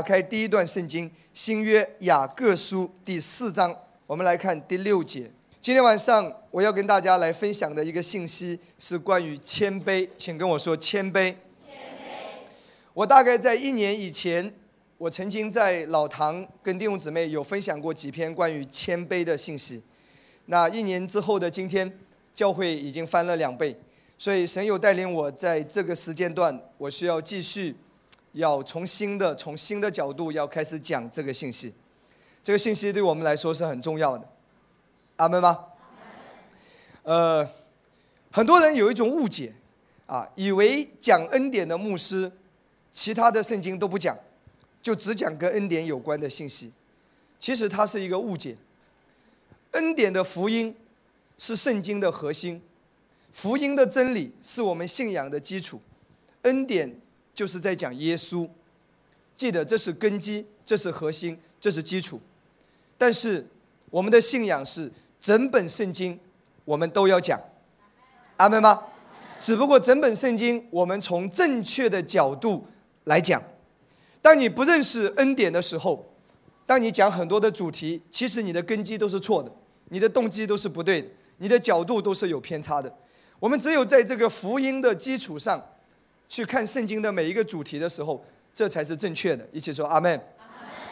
打开第一段圣经，新约雅各书第四章，我们来看第六节。今天晚上我要跟大家来分享的一个信息是关于谦卑，请跟我说谦卑。谦卑。我大概在一年以前，我曾经在老堂跟弟兄姊妹有分享过几篇关于谦卑的信息。那一年之后的今天，教会已经翻了两倍，所以神有带领我在这个时间段，我需要继续要从新的、从新的角度要开始讲这个信息。这个信息对我们来说是很重要的。阿门吗？呃，很多人有一种误解，啊，以为讲恩典的牧师，其他的圣经都不讲，就只讲跟恩典有关的信息。其实它是一个误解。恩典的福音是圣经的核心，福音的真理是我们信仰的基础。恩典就是在讲耶稣，记得这是根基，这是核心，这是基础。但是我们的信仰是。整本圣经我们都要讲，阿门吗？只不过整本圣经我们从正确的角度来讲。当你不认识恩典的时候，当你讲很多的主题，其实你的根基都是错的，你的动机都是不对的，你的角度都是有偏差的。我们只有在这个福音的基础上，去看圣经的每一个主题的时候，这才是正确的。一起说阿门。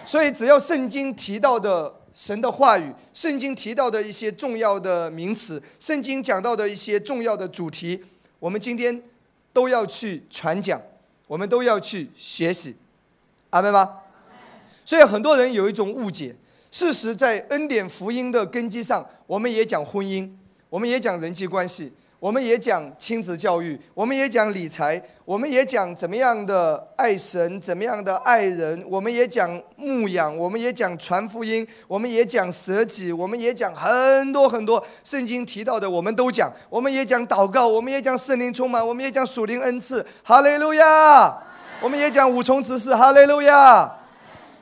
所以只要圣经提到的。神的话语，圣经提到的一些重要的名词，圣经讲到的一些重要的主题，我们今天都要去传讲，我们都要去学习，阿门吗？所以很多人有一种误解，事实在恩典福音的根基上，我们也讲婚姻，我们也讲人际关系。我们也讲亲子教育，我们也讲理财，我们也讲怎么样的爱神，怎么样的爱人，我们也讲牧养，我们也讲传福音，我们也讲舍己，我们也讲很多很多圣经提到的，我们都讲。我们也讲祷告，我们也讲圣灵充满，我们也讲属灵恩赐。哈利路亚！我们也讲五重执事。哈利路亚！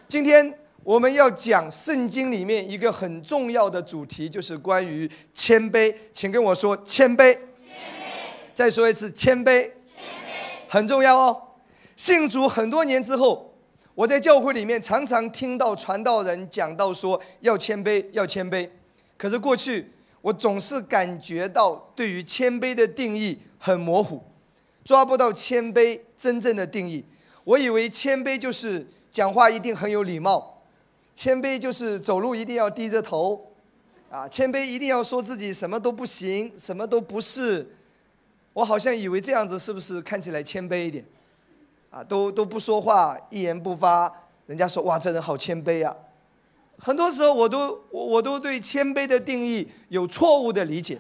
今天。我们要讲圣经里面一个很重要的主题，就是关于谦卑。请跟我说谦卑。谦卑。再说一次谦卑。很重要哦。信主很多年之后，我在教会里面常常听到传道人讲到说要谦卑，要谦卑。可是过去我总是感觉到对于谦卑的定义很模糊，抓不到谦卑真正的定义。我以为谦卑就是讲话一定很有礼貌。谦卑就是走路一定要低着头，啊，谦卑一定要说自己什么都不行，什么都不是。我好像以为这样子是不是看起来谦卑一点？啊，都都不说话，一言不发，人家说哇，这人好谦卑啊。很多时候我都我我都对谦卑的定义有错误的理解，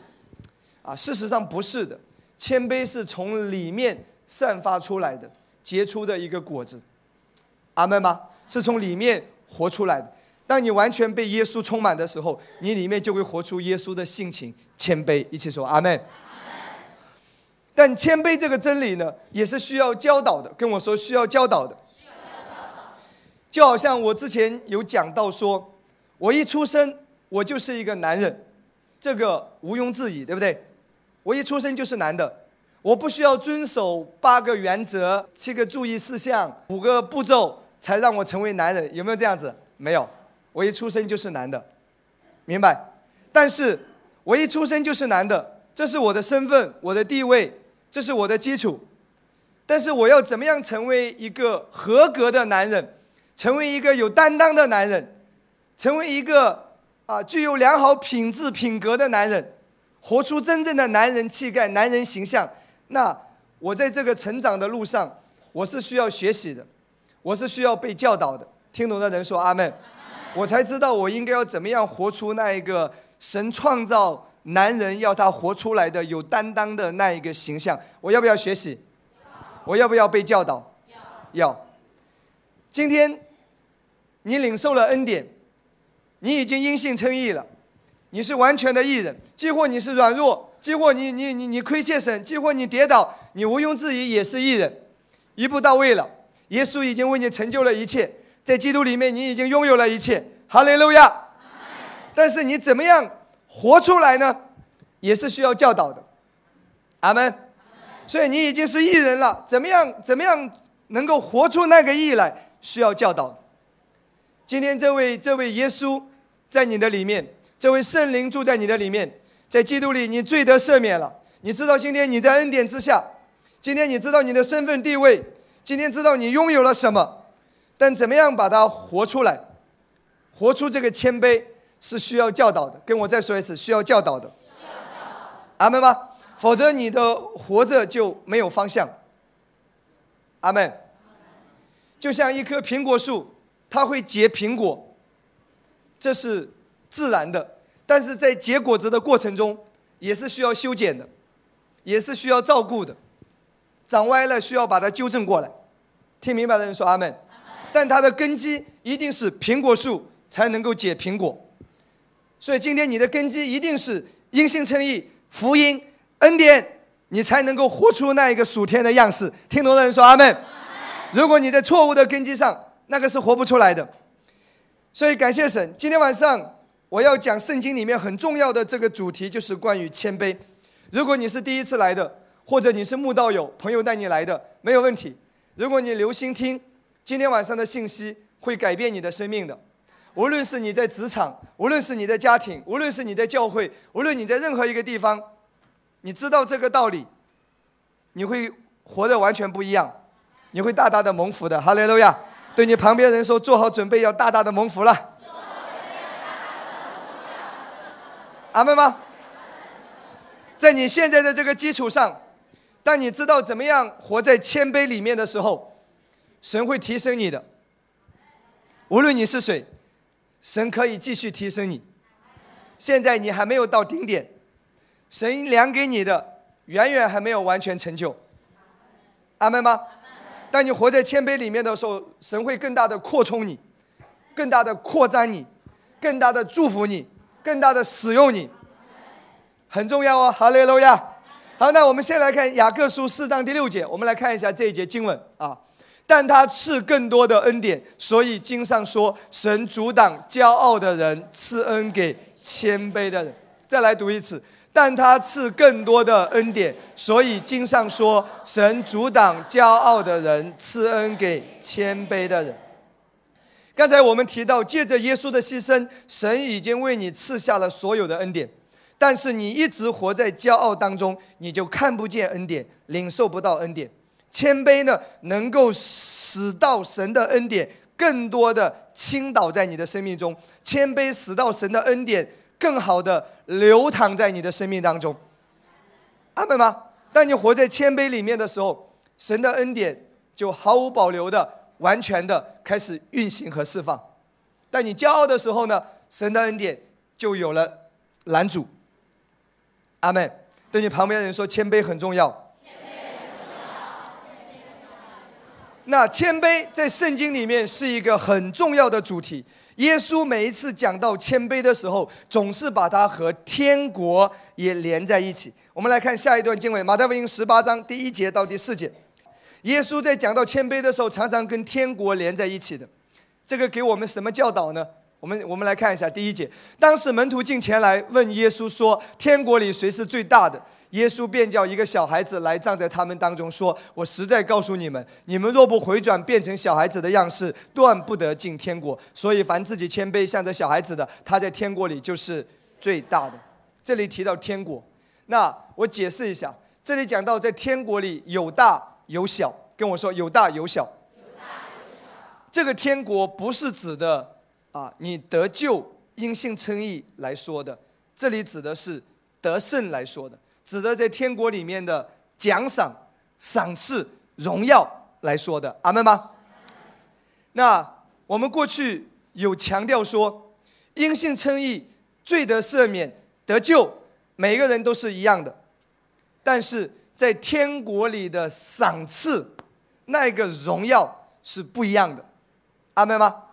啊，事实上不是的，谦卑是从里面散发出来的，结出的一个果子。阿门吗？是从里面。活出来的。当你完全被耶稣充满的时候，你里面就会活出耶稣的性情，谦卑。一起说阿门。但谦卑这个真理呢，也是需要教导的。跟我说需要教导的。就好像我之前有讲到说，我一出生我就是一个男人，这个毋庸置疑，对不对？我一出生就是男的，我不需要遵守八个原则、七个注意事项、五个步骤。才让我成为男人，有没有这样子？没有，我一出生就是男的，明白？但是我一出生就是男的，这是我的身份，我的地位，这是我的基础。但是我要怎么样成为一个合格的男人，成为一个有担当的男人，成为一个啊具有良好品质品格的男人，活出真正的男人气概、男人形象？那我在这个成长的路上，我是需要学习的。我是需要被教导的，听懂的人说阿门，我才知道我应该要怎么样活出那一个神创造男人要他活出来的有担当的那一个形象。我要不要学习？我要不要被教导？要。今天你领受了恩典，你已经因信称义了，你是完全的义人。几乎你是软弱，几乎你你你你亏欠神，几乎你跌倒，你毋庸置疑也是义人，一步到位了。耶稣已经为你成就了一切，在基督里面你已经拥有了一切，哈利路亚。但是你怎么样活出来呢？也是需要教导的，阿门。所以你已经是艺人了，怎么样怎么样能够活出那个艺来？需要教导。今天这位这位耶稣在你的里面，这位圣灵住在你的里面，在基督里你罪得赦免了。你知道今天你在恩典之下，今天你知道你的身份地位，今天知道你拥有了什么，但怎么样把它活出来，活出这个谦卑是需要教导的。跟我再说一次，需要教导的。阿门吗？否则你的活着就没有方向。阿门。就像一棵苹果树。它会结苹果，这是自然的，但是在结果子的过程中，也是需要修剪的，也是需要照顾的。长歪了需要把它纠正过来。听明白的人说阿门。但它的根基一定是苹果树才能够结苹果，所以今天你的根基一定是因信称义、福音、恩典，你才能够活出那一个属天的样式。听懂的人说阿门。如果你在错误的根基上，那个是活不出来的，所以感谢神。今天晚上我要讲圣经里面很重要的这个主题，就是关于谦卑。如果你是第一次来的，或者你是慕道友朋友带你来的，没有问题。如果你留心听今天晚上的信息，会改变你的生命的。无论是你在职场，无论是你的家庭，无论是你在教会，无论你在任何一个地方，你知道这个道理，你会活得完全不一样，你会大大的蒙福的。哈利路亚。对你旁边人说：“做好准备，要大大的蒙福了。”阿门吗？在你现在的这个基础上，当你知道怎么样活在谦卑里面的时候，神会提升你的。无论你是谁，神可以继续提升你。现在你还没有到顶点，神量给你的远远还没有完全成就。阿门吗？当你活在谦卑里面的时候，神会更大的扩充你，更大的扩张你，更大的祝福你，更大的使用你，很重要哦，哈利路亚。好，那我们先来看雅各书四章第六节，我们来看一下这一节经文啊。但他赐更多的恩典，所以经上说，神阻挡骄傲的人，赐恩给谦卑的人。再来读一次。但他赐更多的恩典，所以经上说：“神阻挡骄傲的人，赐恩给谦卑的人。”刚才我们提到，借着耶稣的牺牲，神已经为你赐下了所有的恩典，但是你一直活在骄傲当中，你就看不见恩典，领受不到恩典。谦卑呢，能够使到神的恩典更多的倾倒在你的生命中，谦卑使到神的恩典。更好的流淌在你的生命当中，阿门吗？当你活在谦卑里面的时候，神的恩典就毫无保留的、完全的开始运行和释放。但你骄傲的时候呢，神的恩典就有了拦阻。阿门。对你旁边的人说，谦卑很重要。那谦卑在圣经里面是一个很重要的主题。耶稣每一次讲到谦卑的时候，总是把它和天国也连在一起。我们来看下一段经文，马太福音十八章第一节到第四节。耶稣在讲到谦卑的时候，常常跟天国连在一起的。这个给我们什么教导呢？我们我们来看一下第一节。当时门徒进前来问耶稣说：“天国里谁是最大的？”耶稣便叫一个小孩子来站在他们当中，说：“我实在告诉你们，你们若不回转，变成小孩子的样式，断不得进天国。所以，凡自己谦卑，像这小孩子的，他在天国里就是最大的。”这里提到天国，那我解释一下，这里讲到在天国里有大有小，跟我说有大有小。这个天国不是指的啊，你得救因信称义来说的，这里指的是得胜来说的。指的在天国里面的奖赏、赏赐、荣耀来说的，阿门吗？那我们过去有强调说，因信称义、罪得赦免、得救，每个人都是一样的，但是在天国里的赏赐，那个荣耀是不一样的，阿门吗？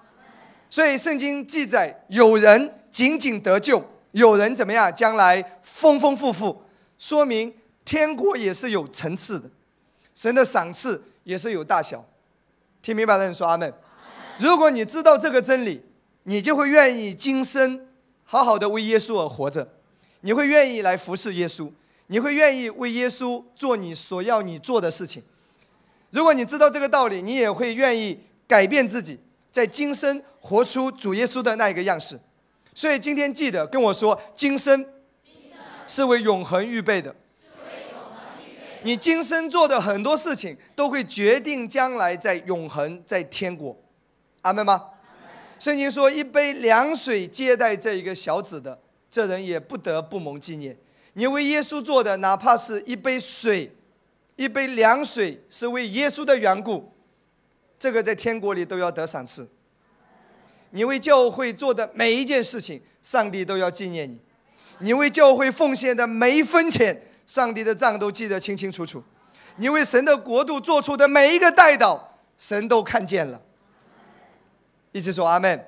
所以圣经记载，有人仅仅得救，有人怎么样？将来丰丰富富。说明天国也是有层次的，神的赏赐也是有大小。听明白的人说阿门。如果你知道这个真理，你就会愿意今生好好的为耶稣而活着，你会愿意来服侍耶稣，你会愿意为耶稣做你所要你做的事情。如果你知道这个道理，你也会愿意改变自己，在今生活出主耶稣的那一个样式。所以今天记得跟我说，今生是为永恒预备的。你今生做的很多事情，都会决定将来在永恒在天国。阿门吗？圣经说：“一杯凉水接待这一个小子的，这人也不得不蒙纪念。”你为耶稣做的，哪怕是一杯水，一杯凉水，是为耶稣的缘故，这个在天国里都要得赏赐。你为教会做的每一件事情，上帝都要纪念你。你为教会奉献的每一分钱，上帝的账都记得清清楚楚。你为神的国度做出的每一个代祷，神都看见了。一起说阿门。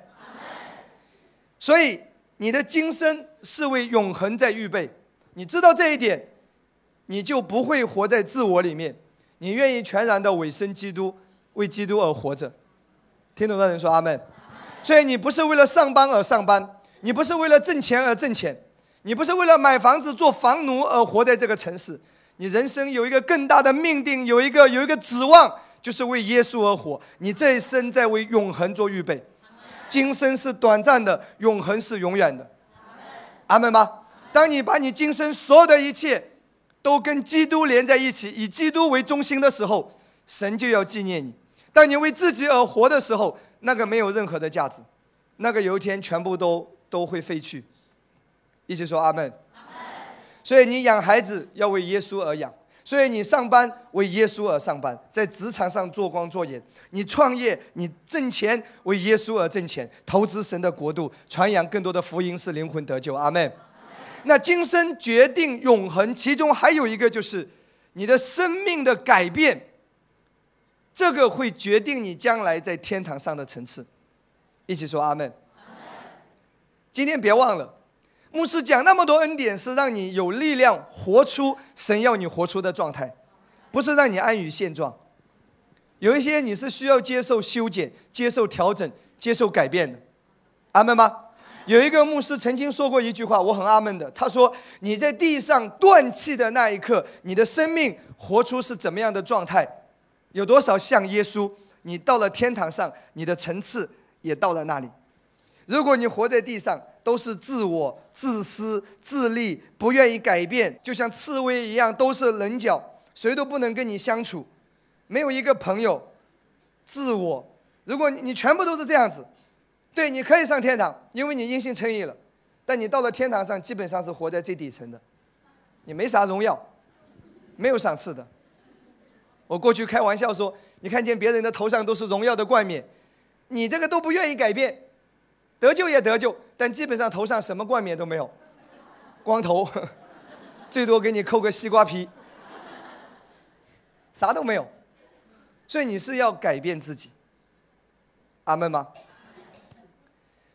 所以你的今生是为永恒在预备，你知道这一点，你就不会活在自我里面，你愿意全然的委身基督，为基督而活着。听懂的人说阿门。所以你不是为了上班而上班，你不是为了挣钱而挣钱，你不是为了买房子做房奴而活在这个城市，你人生有一个更大的命定，有一个有一个指望。就是为耶稣而活，你这一生在为永恒做预备。今生是短暂的，永恒是永远的。阿门吗？当你把你今生所有的一切都跟基督连在一起，以基督为中心的时候，神就要纪念你。当你为自己而活的时候，那个没有任何的价值，那个有一天全部都都会废去。一起说阿门。所以你养孩子要为耶稣而养。所以你上班为耶稣而上班，在职场上做光做盐；你创业，你挣钱为耶稣而挣钱，投资神的国度，传扬更多的福音，使灵魂得救。阿门。那今生决定永恒，其中还有一个就是你的生命的改变，这个会决定你将来在天堂上的层次。一起说阿门。今天别忘了。牧师讲那么多恩典，是让你有力量活出神要你活出的状态，不是让你安于现状。有一些你是需要接受修剪、接受调整、接受改变的，阿门吗？有一个牧师曾经说过一句话，我很阿门的。他说：“你在地上断气的那一刻，你的生命活出是怎么样的状态？有多少像耶稣？你到了天堂上，你的层次也到了那里。如果你活在地上，都是自我、自私、自利，不愿意改变，就像刺猬一样，都是棱角，谁都不能跟你相处，没有一个朋友。自我，如果你全部都是这样子，对，你可以上天堂，因为你因信称义了。但你到了天堂上，基本上是活在最底层的，你没啥荣耀，没有赏赐的。我过去开玩笑说，你看见别人的头上都是荣耀的冠冕，你这个都不愿意改变。得救也得救，但基本上头上什么冠冕都没有，光头，最多给你扣个西瓜皮，啥都没有。所以你是要改变自己，阿门吗？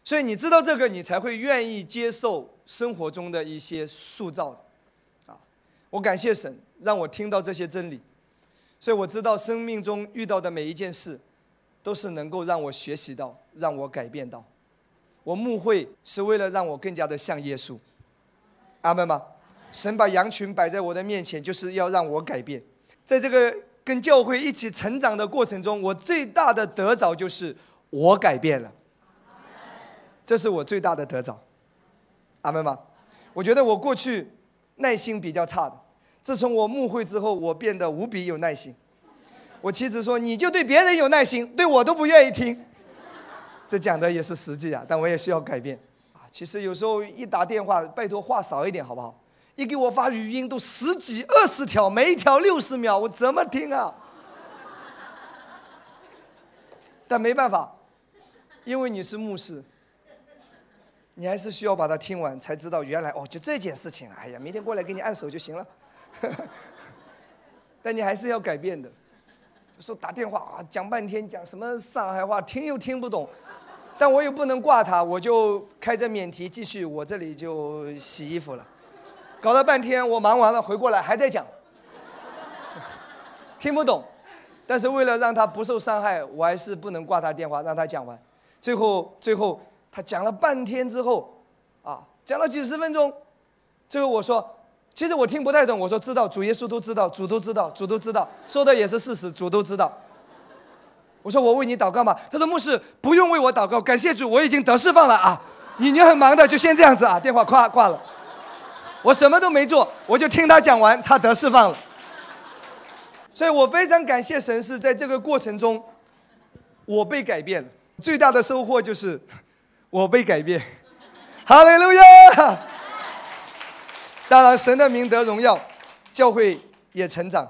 所以你知道这个，你才会愿意接受生活中的一些塑造。啊，我感谢神让我听到这些真理，所以我知道生命中遇到的每一件事，都是能够让我学习到，让我改变到。我牧会是为了让我更加的像耶稣，阿门吗？神把羊群摆在我的面前，就是要让我改变。在这个跟教会一起成长的过程中，我最大的得着就是我改变了，这是我最大的得着，阿门吗？我觉得我过去耐心比较差的，自从我牧会之后，我变得无比有耐心。我妻子说：“你就对别人有耐心，对我都不愿意听。”这讲的也是实际啊，但我也需要改变啊。其实有时候一打电话，拜托话少一点好不好？一给我发语音都十几、二十条，每一条六十秒，我怎么听啊？但没办法，因为你是牧师，你还是需要把它听完，才知道原来哦，就这件事情。哎呀，明天过来给你按手就行了。但你还是要改变的。说打电话啊，讲半天，讲什么上海话，听又听不懂。但我又不能挂他，我就开着免提继续，我这里就洗衣服了，搞了半天，我忙完了回过来还在讲，听不懂，但是为了让他不受伤害，我还是不能挂他电话，让他讲完。最后，最后他讲了半天之后，啊，讲了几十分钟，最后我说，其实我听不太懂，我说知道，主耶稣都知道，主都知道，主都知道，说的也是事实，主都知道。我说我为你祷告吗？他说牧师不用为我祷告，感谢主，我已经得释放了啊。你你很忙的，就先这样子啊。电话挂挂了，我什么都没做，我就听他讲完，他得释放了。所以我非常感谢神，是在这个过程中，我被改变了。最大的收获就是我被改变。哈利路亚！当然，神的名得荣耀，教会也成长。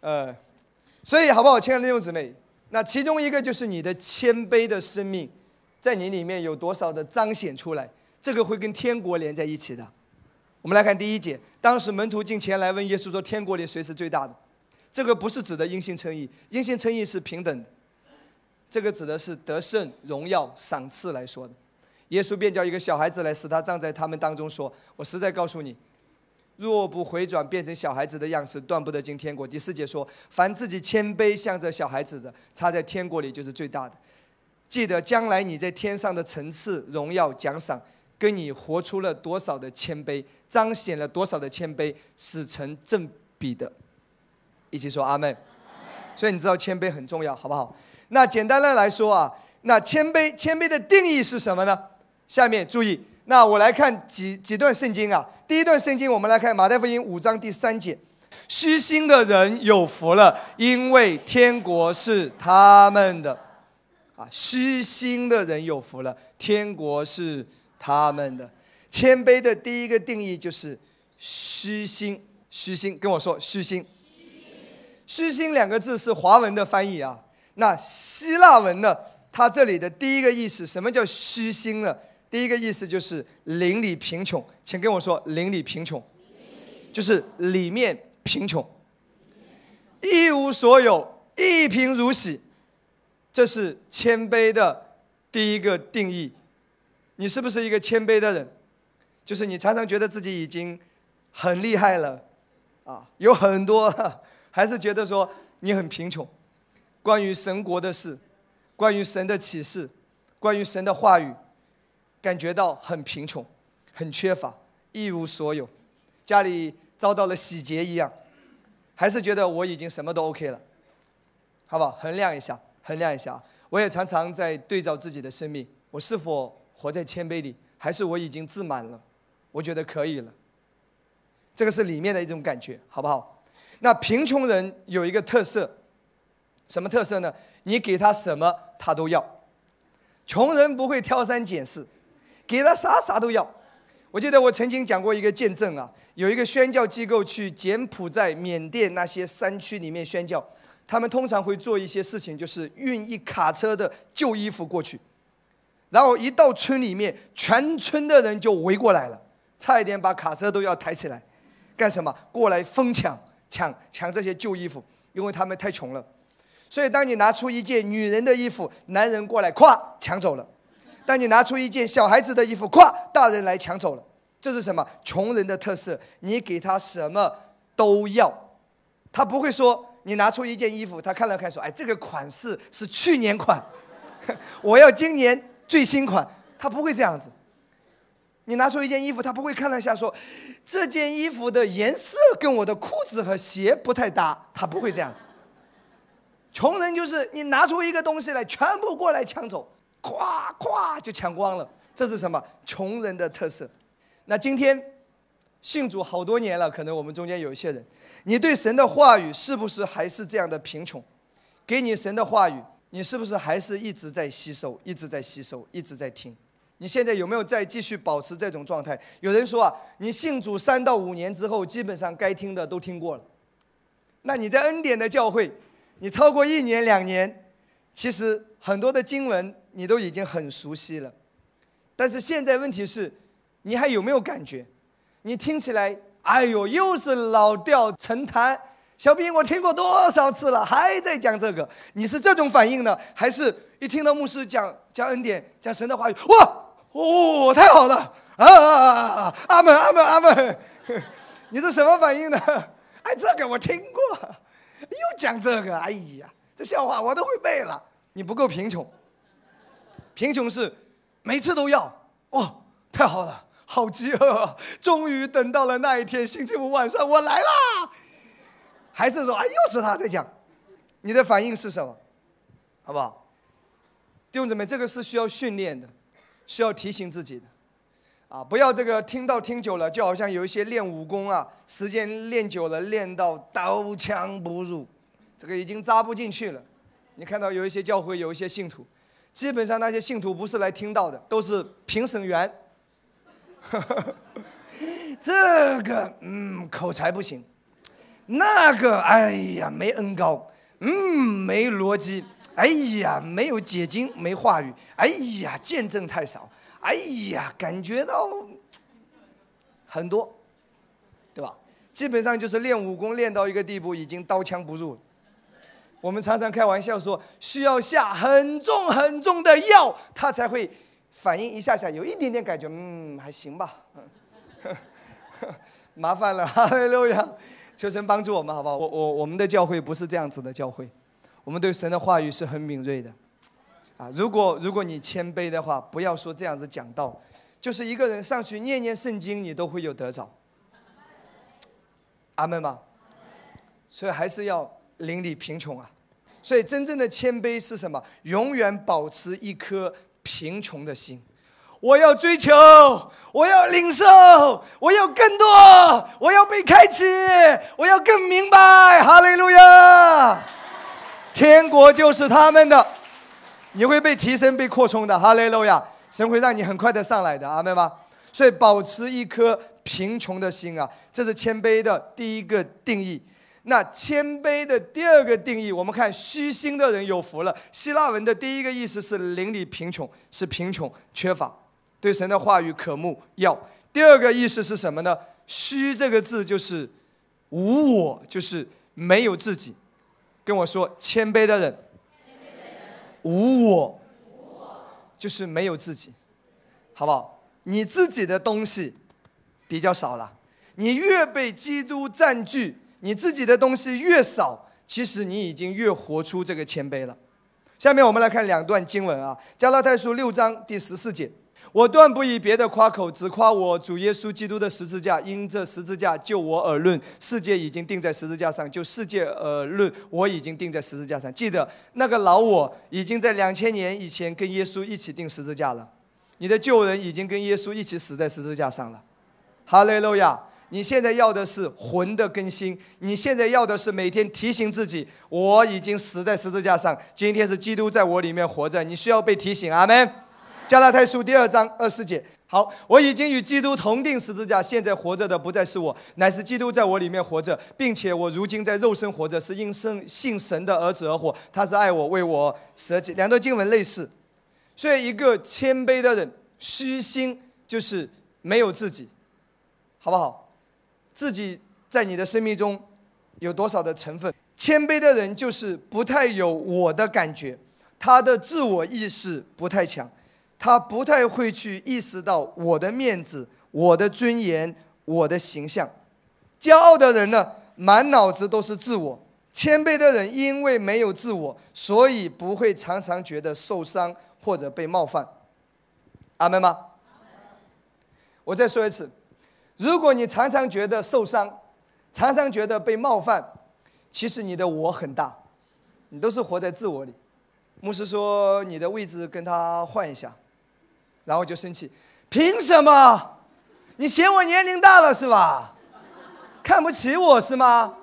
呃，所以好不好，亲爱的弟兄姊妹？那其中一个就是你的谦卑的生命，在你里面有多少的彰显出来？这个会跟天国连在一起的。我们来看第一节，当时门徒进前来问耶稣说：“天国里谁是最大的？”这个不是指的因信称义，因信称义是平等的。这个指的是得胜、荣耀、赏赐来说的。耶稣便叫一个小孩子来，使他站在他们当中，说：“我实在告诉你。”若不回转变成小孩子的样式，断不得进天国。第四节说：凡自己谦卑向着小孩子的，他在天国里就是最大的。记得将来你在天上的层次、荣耀、奖赏，跟你活出了多少的谦卑，彰显了多少的谦卑，是成正比的。一起说阿门。所以你知道谦卑很重要，好不好？那简单的来说啊，那谦卑谦卑的定义是什么呢？下面注意。那我来看几几段圣经啊。第一段圣经，我们来看马太福音五章第三节：虚心的人有福了，因为天国是他们的。啊，虚心的人有福了，天国是他们的。谦卑的第一个定义就是虚心，虚心，跟我说虚心。虚心两个字是华文的翻译啊。那希腊文呢？它这里的第一个意思，什么叫虚心呢？第一个意思就是邻里贫穷，请跟我说邻里贫穷，就是里面贫穷，一无所有，一贫如洗，这是谦卑的第一个定义。你是不是一个谦卑的人？就是你常常觉得自己已经很厉害了，啊，有很多，还是觉得说你很贫穷。关于神国的事，关于神的启示，关于神的话语。感觉到很贫穷，很缺乏，一无所有，家里遭到了洗劫一样，还是觉得我已经什么都 OK 了，好不好？衡量一下，衡量一下。我也常常在对照自己的生命，我是否活在谦卑里，还是我已经自满了？我觉得可以了。这个是里面的一种感觉，好不好？那贫穷人有一个特色，什么特色呢？你给他什么，他都要。穷人不会挑三拣四。给他啥啥都要。我记得我曾经讲过一个见证啊，有一个宣教机构去柬埔寨、缅甸那些山区里面宣教，他们通常会做一些事情，就是运一卡车的旧衣服过去，然后一到村里面，全村的人就围过来了，差一点把卡车都要抬起来，干什么？过来疯抢抢抢这些旧衣服，因为他们太穷了。所以当你拿出一件女人的衣服，男人过来咵抢走了。当你拿出一件小孩子的衣服，咵，大人来抢走了。这是什么？穷人的特色。你给他什么都要，他不会说你拿出一件衣服，他看了看说：“哎，这个款式是去年款，我要今年最新款。”他不会这样子。你拿出一件衣服，他不会看了一下说：“这件衣服的颜色跟我的裤子和鞋不太搭。”他不会这样子。穷人就是你拿出一个东西来，全部过来抢走。咵咵就抢光了，这是什么？穷人的特色。那今天信主好多年了，可能我们中间有一些人，你对神的话语是不是还是这样的贫穷？给你神的话语，你是不是还是一直在吸收，一直在吸收，一直在听？你现在有没有再继续保持这种状态？有人说啊，你信主三到五年之后，基本上该听的都听过了。那你在恩典的教会，你超过一年两年，其实很多的经文。你都已经很熟悉了，但是现在问题是，你还有没有感觉？你听起来，哎呦，又是老调陈谈。小兵，我听过多少次了，还在讲这个？你是这种反应呢，还是一听到牧师讲讲恩典、讲神的话语，哇，哦，太好了啊！阿门，阿门，阿门。你是什么反应呢？哎，这个我听过，又讲这个，哎呀，这笑话我都会背了。你不够贫穷。贫穷是每次都要哇，太好了，好饥饿，终于等到了那一天，星期五晚上我来啦。孩子说：“啊，又是他在讲。”你的反应是什么？好不好？弟兄姊妹，这个是需要训练的，需要提醒自己的，啊，不要这个听到听久了，就好像有一些练武功啊，时间练久了，练到刀枪不入，这个已经扎不进去了。你看到有一些教会有一些信徒，基本上那些信徒不是来听到的，都是评审员。这个嗯口才不行，那个哎呀没恩高，嗯没逻辑，哎呀没有解经没话语，哎呀见证太少，哎呀感觉到很多，对吧？基本上就是练武功练到一个地步，已经刀枪不入了。我们常常开玩笑说，需要下很重很重的药，他才会反应一下下有一点点感觉，嗯还行吧。麻烦了，哈利路亚！求神帮助我们，好不好？我我我们的教会不是这样子的教会，我们对神的话语是很敏锐的。啊，如果如果你谦卑的话，不要说这样子讲道，就是一个人上去念念圣经，你都会有得着。阿门吗？所以还是要邻里贫穷啊。所以真正的谦卑是什么？永远保持一颗贫穷的心。我要追求，我要领受，我要更多，我要被开启，我要更明白。哈利路亚！天国就是他们的，你会被提升、被扩充的。哈利路亚！神会让你很快的上来的，阿门吗？所以保持一颗贫穷的心啊，这是谦卑的第一个定义。那谦卑的第二个定义，我们看虚心的人有福了。希腊文的第一个意思是邻里贫穷，是贫穷缺乏。对神的话语渴慕要。第二个意思是什么呢？虚这个字就是无我，就是没有自己。跟我说，谦卑的人，无我，就是没有自己，好不好？你自己的东西比较少了。你越被基督占据，你自己的东西越少，其实你已经越活出这个谦卑了。下面我们来看两段经文啊，《加拉太书》六章第十四节。我断不以别的夸口，只夸我主耶稣基督的十字架。因这十字架就我而论，世界已经钉在十字架上；就世界而论，我已经钉在十字架上。记得那个老我已经在两千年以前跟耶稣一起钉十字架了。你的旧人已经跟耶稣一起死在十字架上了。哈利路亚！你现在要的是魂的更新，你现在要的是每天提醒自己，我已经死在十字架上。今天是基督在我里面活着，你需要被提醒。阿门。加拉太书第二章二四节，好，我已经与基督同定十字架，现在活着的不再是我，乃是基督在我里面活着，并且我如今在肉身活着，是因生信神的儿子而活，他是爱我，为我舍己。两段经文类似，所以一个谦卑的人，虚心就是没有自己，好不好？自己在你的生命中有多少的成分？谦卑的人就是不太有我的感觉，他的自我意识不太强。他不太会去意识到我的面子、我的尊严、我的形象。骄傲的人呢，满脑子都是自我；谦卑的人因为没有自我，所以不会常常觉得受伤或者被冒犯。阿门吗？我再说一次，如果你常常觉得受伤，常常觉得被冒犯，其实你的我很大，你都是活在自我里。牧师说，你的位置跟他换一下。然后就生气，凭什么？你嫌我年龄大了是吧？看不起我是吗？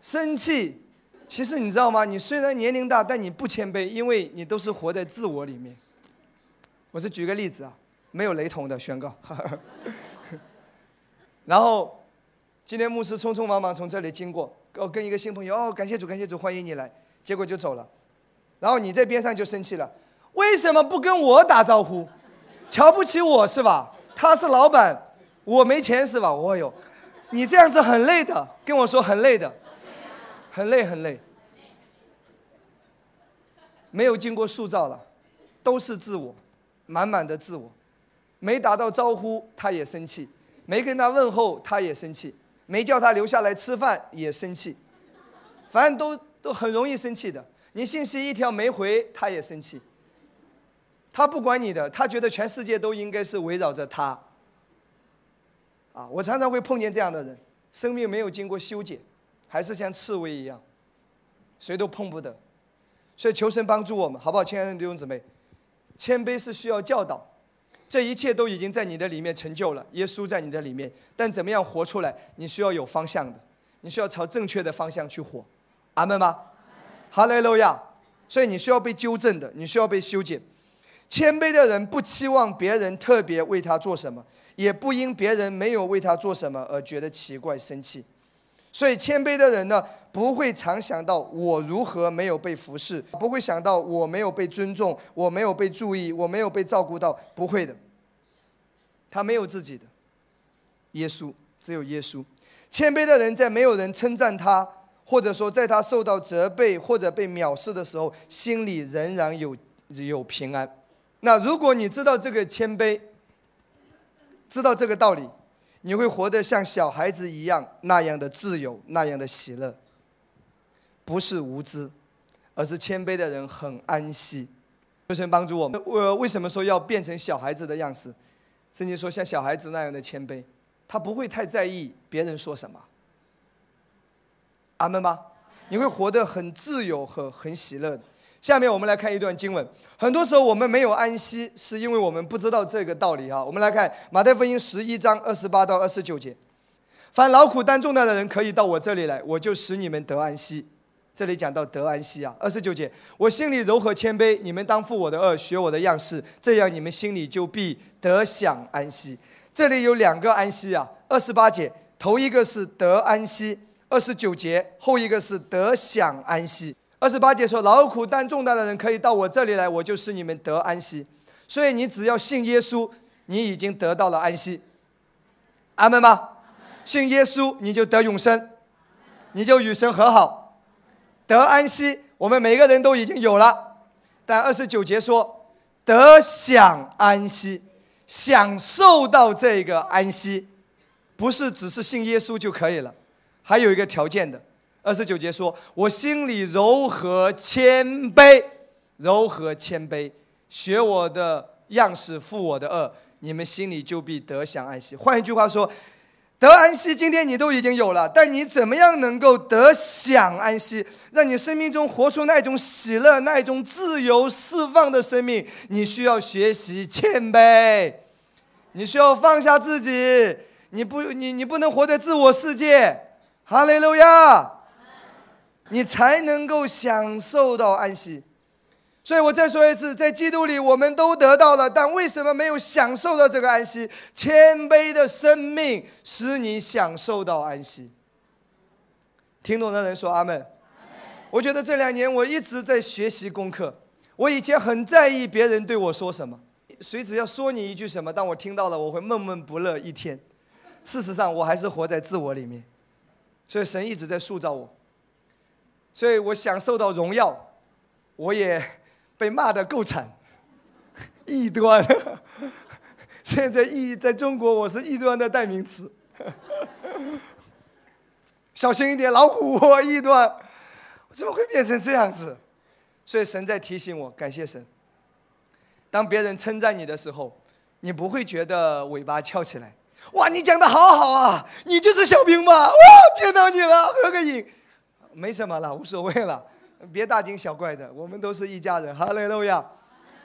生气，其实你知道吗？你虽然年龄大，但你不谦卑，因为你都是活在自我里面。我是举个例子啊，没有雷同的宣告。然后，今天牧师匆匆忙忙从这里经过，哦，跟一个新朋友，哦，感谢主，感谢主，欢迎你来，结果就走了。然后你在边上就生气了。为什么不跟我打招呼？瞧不起我是吧？他是老板，我没钱是吧？哦哟，你这样子很累的，跟我说很累的，很累很累，没有经过塑造了，都是自我，满满的自我，没打到招呼他也生气，没跟他问候他也生气，没叫他留下来吃饭也生气，反正都都很容易生气的。你信息一条没回他也生气。他不管你的，他觉得全世界都应该是围绕着他。啊，我常常会碰见这样的人，生命没有经过修剪，还是像刺猬一样，谁都碰不得。所以求神帮助我们，好不好，亲爱的弟兄姊妹？谦卑是需要教导，这一切都已经在你的里面成就了，耶稣在你的里面，但怎么样活出来？你需要有方向的，你需要朝正确的方向去活，阿门吗？哈利路亚！所以你需要被纠正的，你需要被修剪。谦卑的人不期望别人特别为他做什么，也不因别人没有为他做什么而觉得奇怪生气。所以谦卑的人呢，不会常想到我如何没有被服侍，不会想到我没有被尊重，我没有被注意，我没有被照顾到，不会的。他没有自己的，耶稣只有耶稣。谦卑的人在没有人称赞他，或者说在他受到责备或者被藐视的时候，心里仍然有有平安。那如果你知道这个谦卑，知道这个道理。你会活得像小孩子一样那样的自由，那样的喜乐，不是无知，而是谦卑的人很安息。求神帮助我们。我为什么说要变成小孩子的样式？圣经说像小孩子那样的谦卑，他不会太在意别人说什么。阿门吗？你会活得很自由和很喜乐的。下面我们来看一段经文。很多时候我们没有安息，是因为我们不知道这个道理啊。我们来看马太福音十一章二十八到二十九节：凡劳苦担重担的人，可以到我这里来，我就使你们得安息。这里讲到得安息啊。二十九节：我心里柔和谦卑，你们当负我的恶，学我的样式，这样你们心里就必得享安息。这里有两个安息啊。二十八节头一个是得安息，二十九节后一个是得享安息。二十八节说：“劳苦担重担的人可以到我这里来，我就是你们得安息。所以你只要信耶稣，你已经得到了安息。阿门吗？信耶稣，你就得永生，你就与神和好，得安息。我们每个人都已经有了。但二十九节说，得享安息，享受到这个安息，不是只是信耶稣就可以了，还有一个条件的。”二十九节说：“我心里柔和谦卑，柔和谦卑，学我的样式，负我的恶，你们心里就必得享安息。”换一句话说，得安息，今天你都已经有了，但你怎么样能够得享安息，让你生命中活出那种喜乐、那种自由释放的生命？你需要学习谦卑，你需要放下自己，你不，你你不能活在自我世界。哈利路亚。你才能够享受到安息，所以我再说一次，在基督里我们都得到了，但为什么没有享受到这个安息？谦卑的生命使你享受到安息。听懂的人说阿门。我觉得这两年我一直在学习功课。我以前很在意别人对我说什么，谁只要说你一句什么，当我听到了，我会闷闷不乐一天。事实上，我还是活在自我里面，所以神一直在塑造我。所以我享受到荣耀，我也被骂得够惨，异端。现在异在中国，我是异端的代名词。小心一点，老虎异端，我怎么会变成这样子？所以神在提醒我，感谢神。当别人称赞你的时候，你不会觉得尾巴翘起来。哇，你讲的好好啊，你就是小兵吧？哇，见到你了，合个影。没什么了，无所谓了，别大惊小怪的，我们都是一家人。哈利路亚！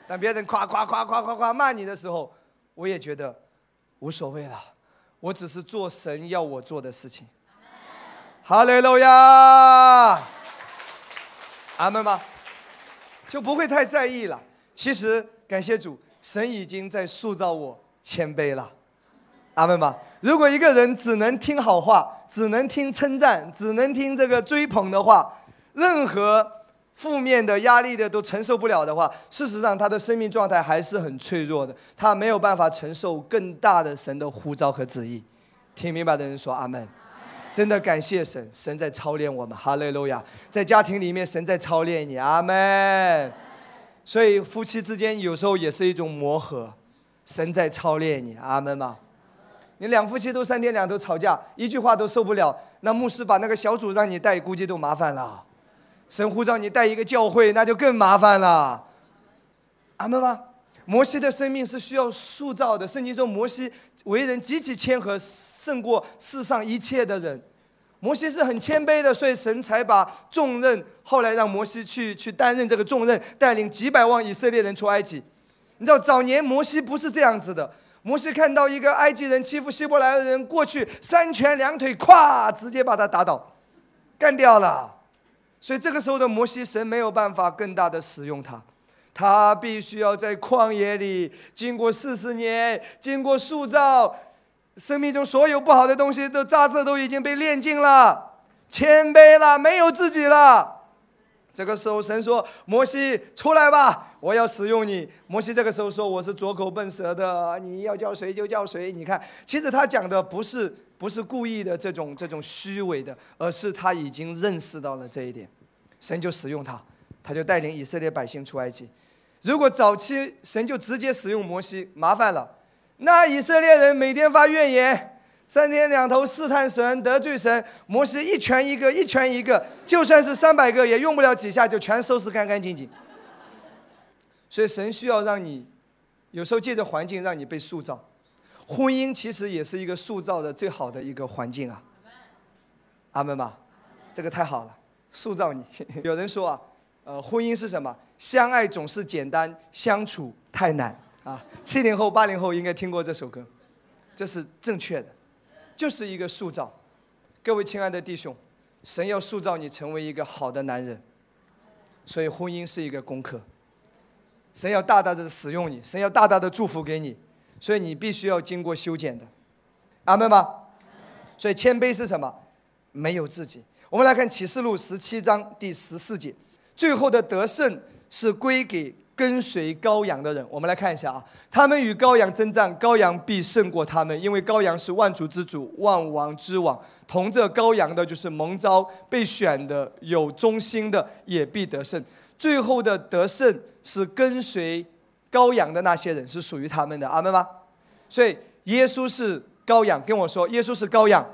当别人夸夸夸夸夸夸骂你的时候，我也觉得无所谓了，我只是做神要我做的事情。哈利路亚！阿门吗？就不会太在意了。其实感谢主，神已经在塑造我谦卑了。阿门吗？如果一个人只能听好话，只能听称赞，只能听这个追捧的话，任何负面的压力的都承受不了的话，事实上他的生命状态还是很脆弱的，他没有办法承受更大的神的呼召和旨意。听明白的人说阿门。真的感谢神，神在操练我们，哈利路亚。在家庭里面，神在操练你，阿门。所以夫妻之间有时候也是一种磨合，神在操练你，阿门吗？你两夫妻都三天两头吵架，一句话都受不了。那牧师把那个小组让你带，估计都麻烦了。神呼召你带一个教会，那就更麻烦了。阿门吗？摩西的生命是需要塑造的。圣经说摩西为人极其谦和，胜过世上一切的人。摩西是很谦卑的，所以神才把重任后来让摩西去去担任这个重任，带领几百万以色列人出埃及。你知道早年摩西不是这样子的，摩西看到一个埃及人欺负希伯来人，过去三拳两腿，咵，直接把他打倒，干掉了。所以这个时候的摩西，神没有办法更大的使用他，他必须要在旷野里经过四十年，经过塑造。生命中所有不好的东西都杂质都已经被炼尽了，谦卑了，没有自己了。这个时候，神说：“摩西，出来吧，我要使用你。”摩西这个时候说：“我是拙口笨舌的，你要叫谁就叫谁。”你看，其实他讲的不是不是故意的这种这种虚伪的，而是他已经认识到了这一点，神就使用他，他就带领以色列百姓出埃及。如果早期神就直接使用摩西，麻烦了。那以色列人每天发怨言，三天两头试探神，得罪神。摩西一拳一个，一拳一个，就算是三百个，也用不了几下就全收拾干干净净。所以神需要让你，有时候借着环境让你被塑造。婚姻其实也是一个塑造的最好的一个环境啊。阿门吧，这个太好了，塑造你。有人说啊，呃，婚姻是什么？相爱总是简单，相处太难。啊，七零后、八零后应该听过这首歌，这是正确的，就是一个塑造。各位亲爱的弟兄，神要塑造你成为一个好的男人，所以婚姻是一个功课。神要大大的使用你，神要大大的祝福给你，所以你必须要经过修剪的。阿门吗？所以谦卑是什么？没有自己。我们来看启示录十七章第十四节，最后的得胜是归给。跟随羔羊的人，我们来看一下啊，他们与羔羊征战，羔羊必胜过他们，因为羔羊是万主之主，万王之王。同这羔羊的，就是蒙召、被选的、有忠心的，也必得胜。最后的得胜是跟随羔羊的那些人，是属于他们的。阿门吗？所以耶稣是羔羊，跟我说，耶稣是羔羊，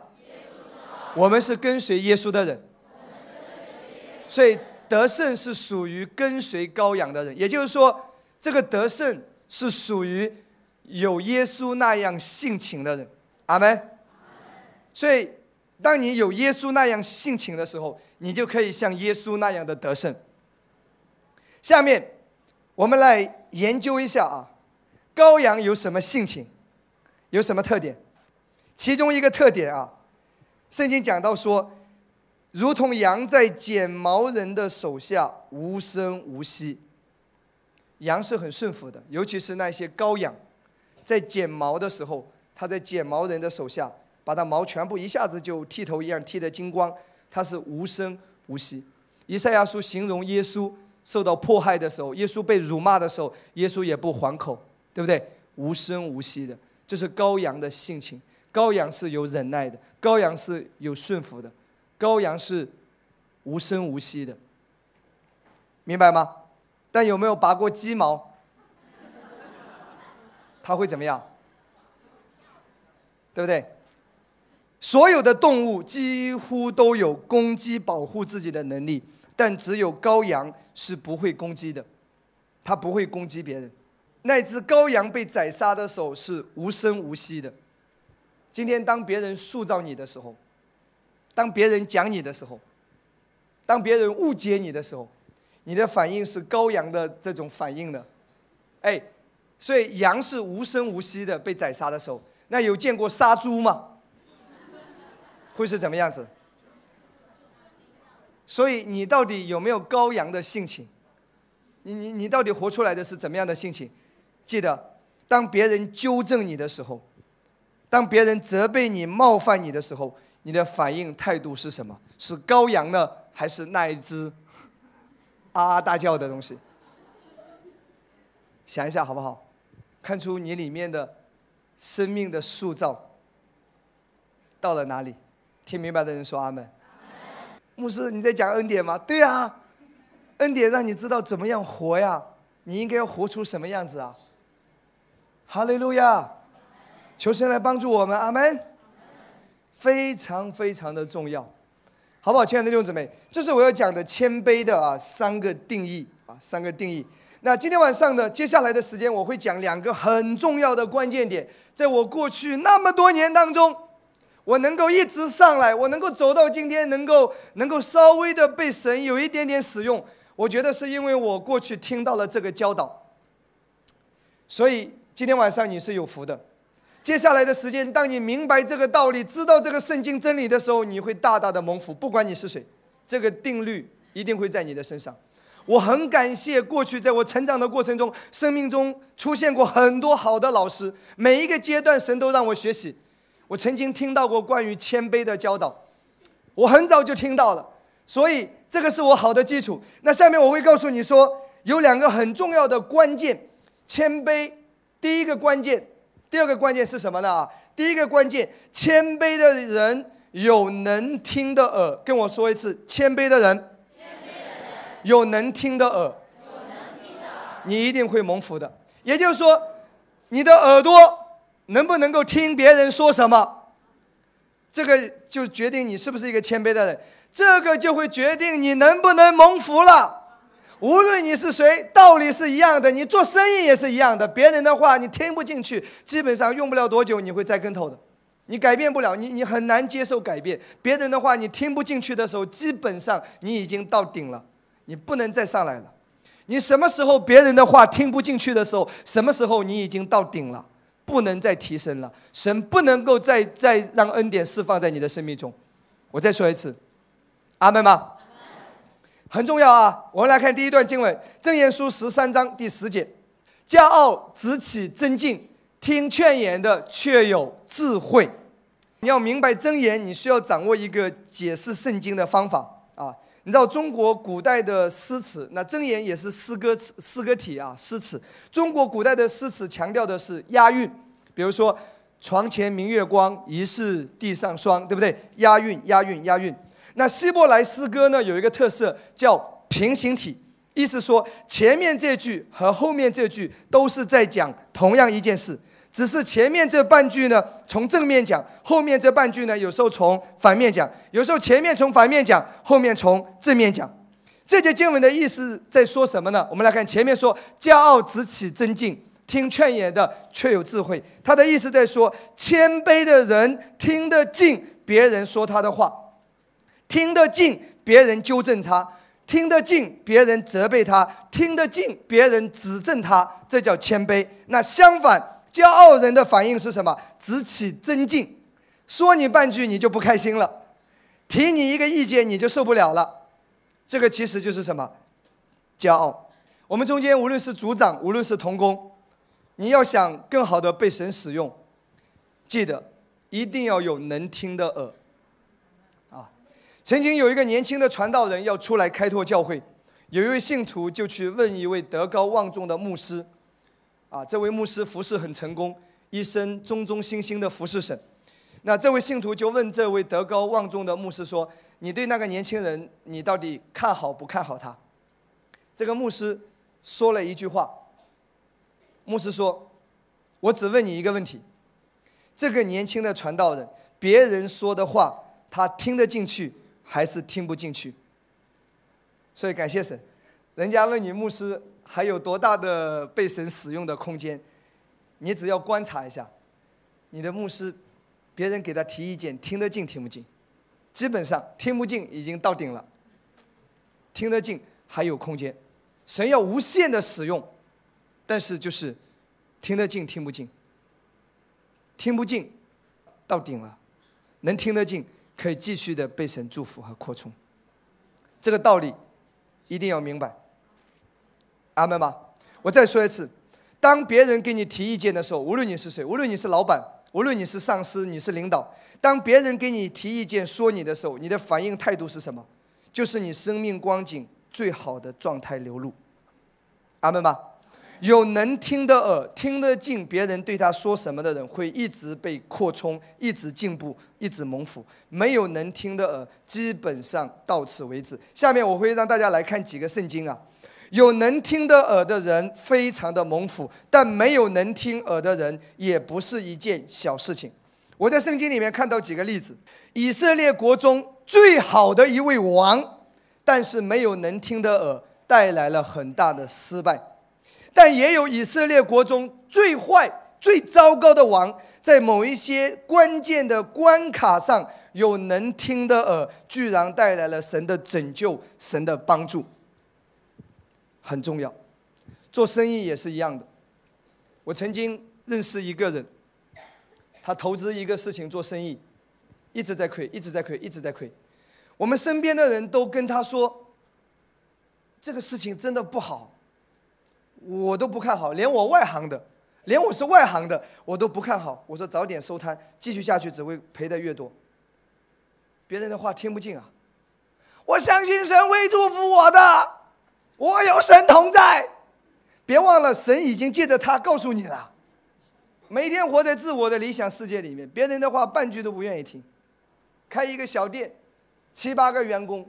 我们是跟随耶稣的人，所以。得胜是属于跟随羔羊的人，也就是说，这个得胜是属于有耶稣那样性情的人。阿门。所以，当你有耶稣那样性情的时候，你就可以像耶稣那样的得胜。下面，我们来研究一下啊，羔羊有什么性情，有什么特点？其中一个特点啊，圣经讲到说。如同羊在剪毛人的手下无声无息，羊是很顺服的，尤其是那些羔羊，在剪毛的时候，它在剪毛人的手下，把它毛全部一下子就剃头一样剃得精光，它是无声无息。以赛亚书形容耶稣受到迫害的时候，耶稣被辱骂的时候，耶稣也不还口，对不对？无声无息的，这是羔羊的性情。羔羊是有忍耐的，羔羊是有顺服的。羔羊是无声无息的，明白吗？但有没有拔过鸡毛？它会怎么样？对不对？所有的动物几乎都有攻击、保护自己的能力，但只有羔羊是不会攻击的，它不会攻击别人。那只羔羊被宰杀的时候是无声无息的。今天当别人塑造你的时候。当别人讲你的时候，当别人误解你的时候，你的反应是羔羊的这种反应的，哎，所以羊是无声无息的被宰杀的时候，那有见过杀猪吗？会是怎么样子？所以你到底有没有羔羊的性情？你你你到底活出来的是怎么样的性情？记得，当别人纠正你的时候，当别人责备你、冒犯你的时候。你的反应态度是什么？是羔羊呢，还是那一只啊啊大叫的东西？想一下好不好？看出你里面的生命的塑造到了哪里？听明白的人说阿门。牧师，你在讲恩典吗？对呀，恩典让你知道怎么样活呀。你应该要活出什么样子啊？哈利路亚！求神来帮助我们，阿门。非常非常的重要，好不好，亲爱的弟兄姊妹？这是我要讲的谦卑的啊三个定义啊三个定义。那今天晚上的接下来的时间，我会讲两个很重要的关键点，在我过去那么多年当中，我能够一直上来，我能够走到今天，能够能够稍微的被神有一点点使用，我觉得是因为我过去听到了这个教导。所以今天晚上你是有福的。接下来的时间，当你明白这个道理，知道这个圣经真理的时候，你会大大的蒙福。不管你是谁，这个定律一定会在你的身上。我很感谢过去在我成长的过程中，生命中出现过很多好的老师，每一个阶段神都让我学习。我曾经听到过关于谦卑的教导，我很早就听到了，所以这个是我好的基础。那下面我会告诉你说，有两个很重要的关键，谦卑。第一个关键。第二个关键是什么呢？第一个关键，谦卑的人有能听的耳。跟我说一次，谦卑的人有能听的耳，你一定会蒙福的。也就是说，你的耳朵能不能够听别人说什么，这个就决定你是不是一个谦卑的人，这个就会决定你能不能蒙福了。无论你是谁，道理是一样的。你做生意也是一样的。别人的话你听不进去，基本上用不了多久你会栽跟头的。你改变不了，你你很难接受改变。别人的话你听不进去的时候，基本上你已经到顶了，你不能再上来了。你什么时候别人的话听不进去的时候，什么时候你已经到顶了，不能再提升了。神不能够再再让恩典释放在你的生命中。我再说一次，阿门吗？很重要啊！我们来看第一段经文，《正言书》十三章第十节：“骄傲只起尊敬，听劝言的却有智慧。”你要明白真言，你需要掌握一个解释圣经的方法！你知道中国古代的诗词，那真言也是诗歌词、诗歌体啊，诗词。中国古代的诗词强调的是押韵，比如说“床前明月光，疑是地上霜”，对不对？押韵，押韵，押韵。那希伯来诗歌呢，有一个特色叫平行体，意思说前面这句和后面这句都是在讲同样一件事，只是前面这半句呢从正面讲，后面这半句呢有时候从反面讲，有时候前面从反面讲，后面从正面讲。这节经文的意思在说什么呢？我们来看前面说骄傲直起尊敬，听劝言的却有智慧。他的意思在说谦卑的人听得进别人说他的话。听得进别人纠正他，听得进别人责备他，听得进别人指正他，这叫谦卑。那相反，骄傲人的反应是什么？只起尊敬，说你半句你就不开心了，提你一个意见你就受不了了。这个其实就是什么？骄傲。我们中间无论是组长，无论是童工，你要想更好的被神使用，记得一定要有能听的耳。啊曾经有一个年轻的传道人要出来开拓教会，有一位信徒就去问一位德高望重的牧师，啊，这位牧师服侍很成功，一生忠忠心心的服侍神。那这位信徒就问这位德高望重的牧师说：“你对那个年轻人，你到底看好不看好他？”这个牧师说了一句话。牧师说：“我只问你一个问题，这个年轻的传道人，别人说的话，他听得进去？”还是听不进去，所以感谢神，人家问你牧师还有多大的被神使用的空间，你只要观察一下，你的牧师，别人给他提意见听得进听不进，基本上听不进已经到顶了，听得进还有空间，神要无限的使用，但是就是听得进听不进，听不进到顶了，能听得进。可以继续的被神祝福和扩充，这个道理一定要明白。阿门吗？我再说一次，当别人给你提意见的时候，无论你是谁，无论你是老板，无论你是上司，你是领导，当别人给你提意见说你的时候，你的反应态度是什么？就是你生命光景最好的状态流露。阿门吗？有能听的耳，听得进别人对他说什么的人，会一直被扩充，一直进步，一直蒙福。没有能听的耳，基本上到此为止。下面我会让大家来看几个圣经啊。有能听的耳的人，非常的蒙福；但没有能听耳的人，也不是一件小事情。我在圣经里面看到几个例子：以色列国中最好的一位王，但是没有能听的耳，带来了很大的失败。但也有以色列国中最坏、最糟糕的王，在某一些关键的关卡上有能听的耳，居然带来了神的拯救、神的帮助，很重要。做生意也是一样的。我曾经认识一个人，他投资一个事情做生意，一直在亏，一直在亏，一直在亏。我们身边的人都跟他说，这个事情真的不好，我都不看好，连我外行的。连我是外行的，我都不看好。我说早点收摊，继续下去只会赔的越多。别人的话听不进啊！我相信神会祝福我的，我有神同在。别忘了，神已经借着他告诉你了。每天活在自我的理想世界里面，别人的话半句都不愿意听。开一个小店，七八个员工。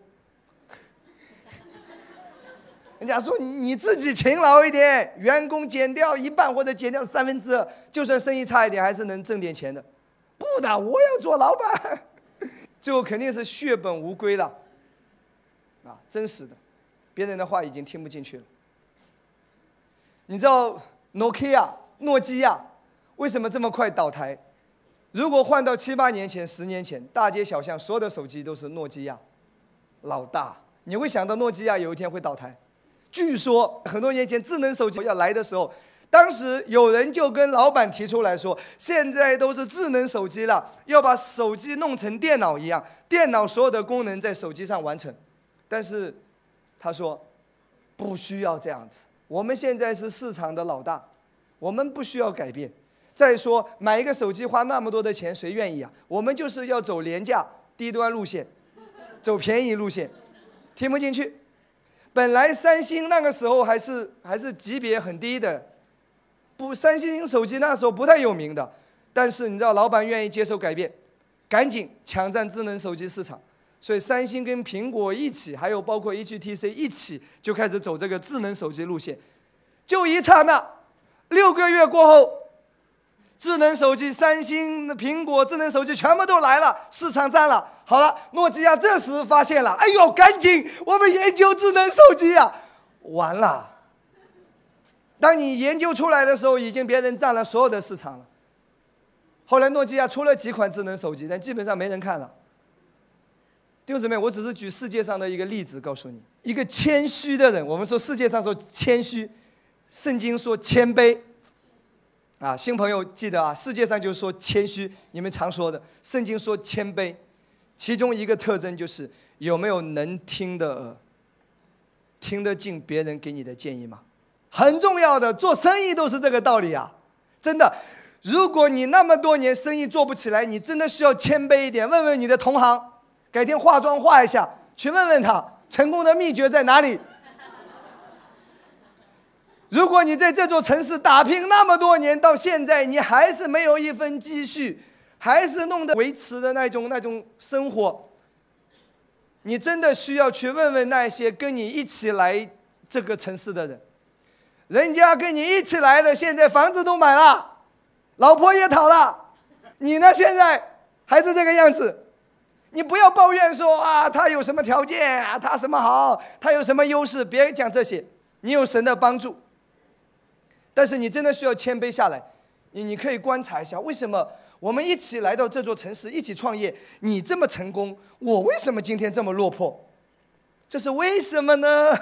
人家说你自己勤劳一点，员工减掉一半或者减掉三分之二，就算生意差一点，还是能挣点钱的。不的，我要做老板，最后肯定是血本无归了。啊，真实的，别人的话已经听不进去了。你知道诺基亚诺基亚为什么这么快倒台？如果换到七八年前、十年前，大街小巷所有的手机都是诺基亚老大，你会想到诺基亚有一天会倒台？据说很多年前智能手机要来的时候，当时有人就跟老板提出来说：“现在都是智能手机了，要把手机弄成电脑一样，电脑所有的功能在手机上完成。”但是他说：“不需要这样子，我们现在是市场的老大，我们不需要改变。再说买一个手机花那么多的钱，谁愿意啊？我们就是要走廉价低端路线，走便宜路线，听不进去。”本来三星那个时候还是还是级别很低的，不，三星手机那时候不太有名的，但是你知道老板愿意接受改变，赶紧抢占智能手机市场，所以三星跟苹果一起，还有包括 HTC 一起就开始走这个智能手机路线，就一刹那，六个月过后。智能手机，三星、苹果智能手机全部都来了，市场占了。好了，诺基亚这时发现了，哎呦，赶紧我们研究智能手机啊！完了，当你研究出来的时候，已经别人占了所有的市场了。后来诺基亚出了几款智能手机，但基本上没人看了。弟兄姊妹，我只是举世界上的一个例子，告诉你，一个谦虚的人。我们说世界上说谦虚，圣经说谦卑。啊，新朋友记得啊，世界上就是说谦虚，你们常说的，圣经说谦卑，其中一个特征就是有没有能听的耳，听得进别人给你的建议吗？很重要的，做生意都是这个道理啊，真的。如果你那么多年生意做不起来，你真的需要谦卑一点，问问你的同行，改天化妆化一下，去问问他成功的秘诀在哪里。如果你在这座城市打拼那么多年，到现在你还是没有一分积蓄，还是弄得维持的那种那种生活，你真的需要去问问那些跟你一起来这个城市的人，人家跟你一起来的，现在房子都买了，老婆也讨了，你呢现在还是这个样子，你不要抱怨说啊他有什么条件啊他什么好他有什么优势，别讲这些，你有神的帮助。但是你真的需要谦卑下来，你你可以观察一下，为什么我们一起来到这座城市，一起创业，你这么成功，我为什么今天这么落魄？这是为什么呢？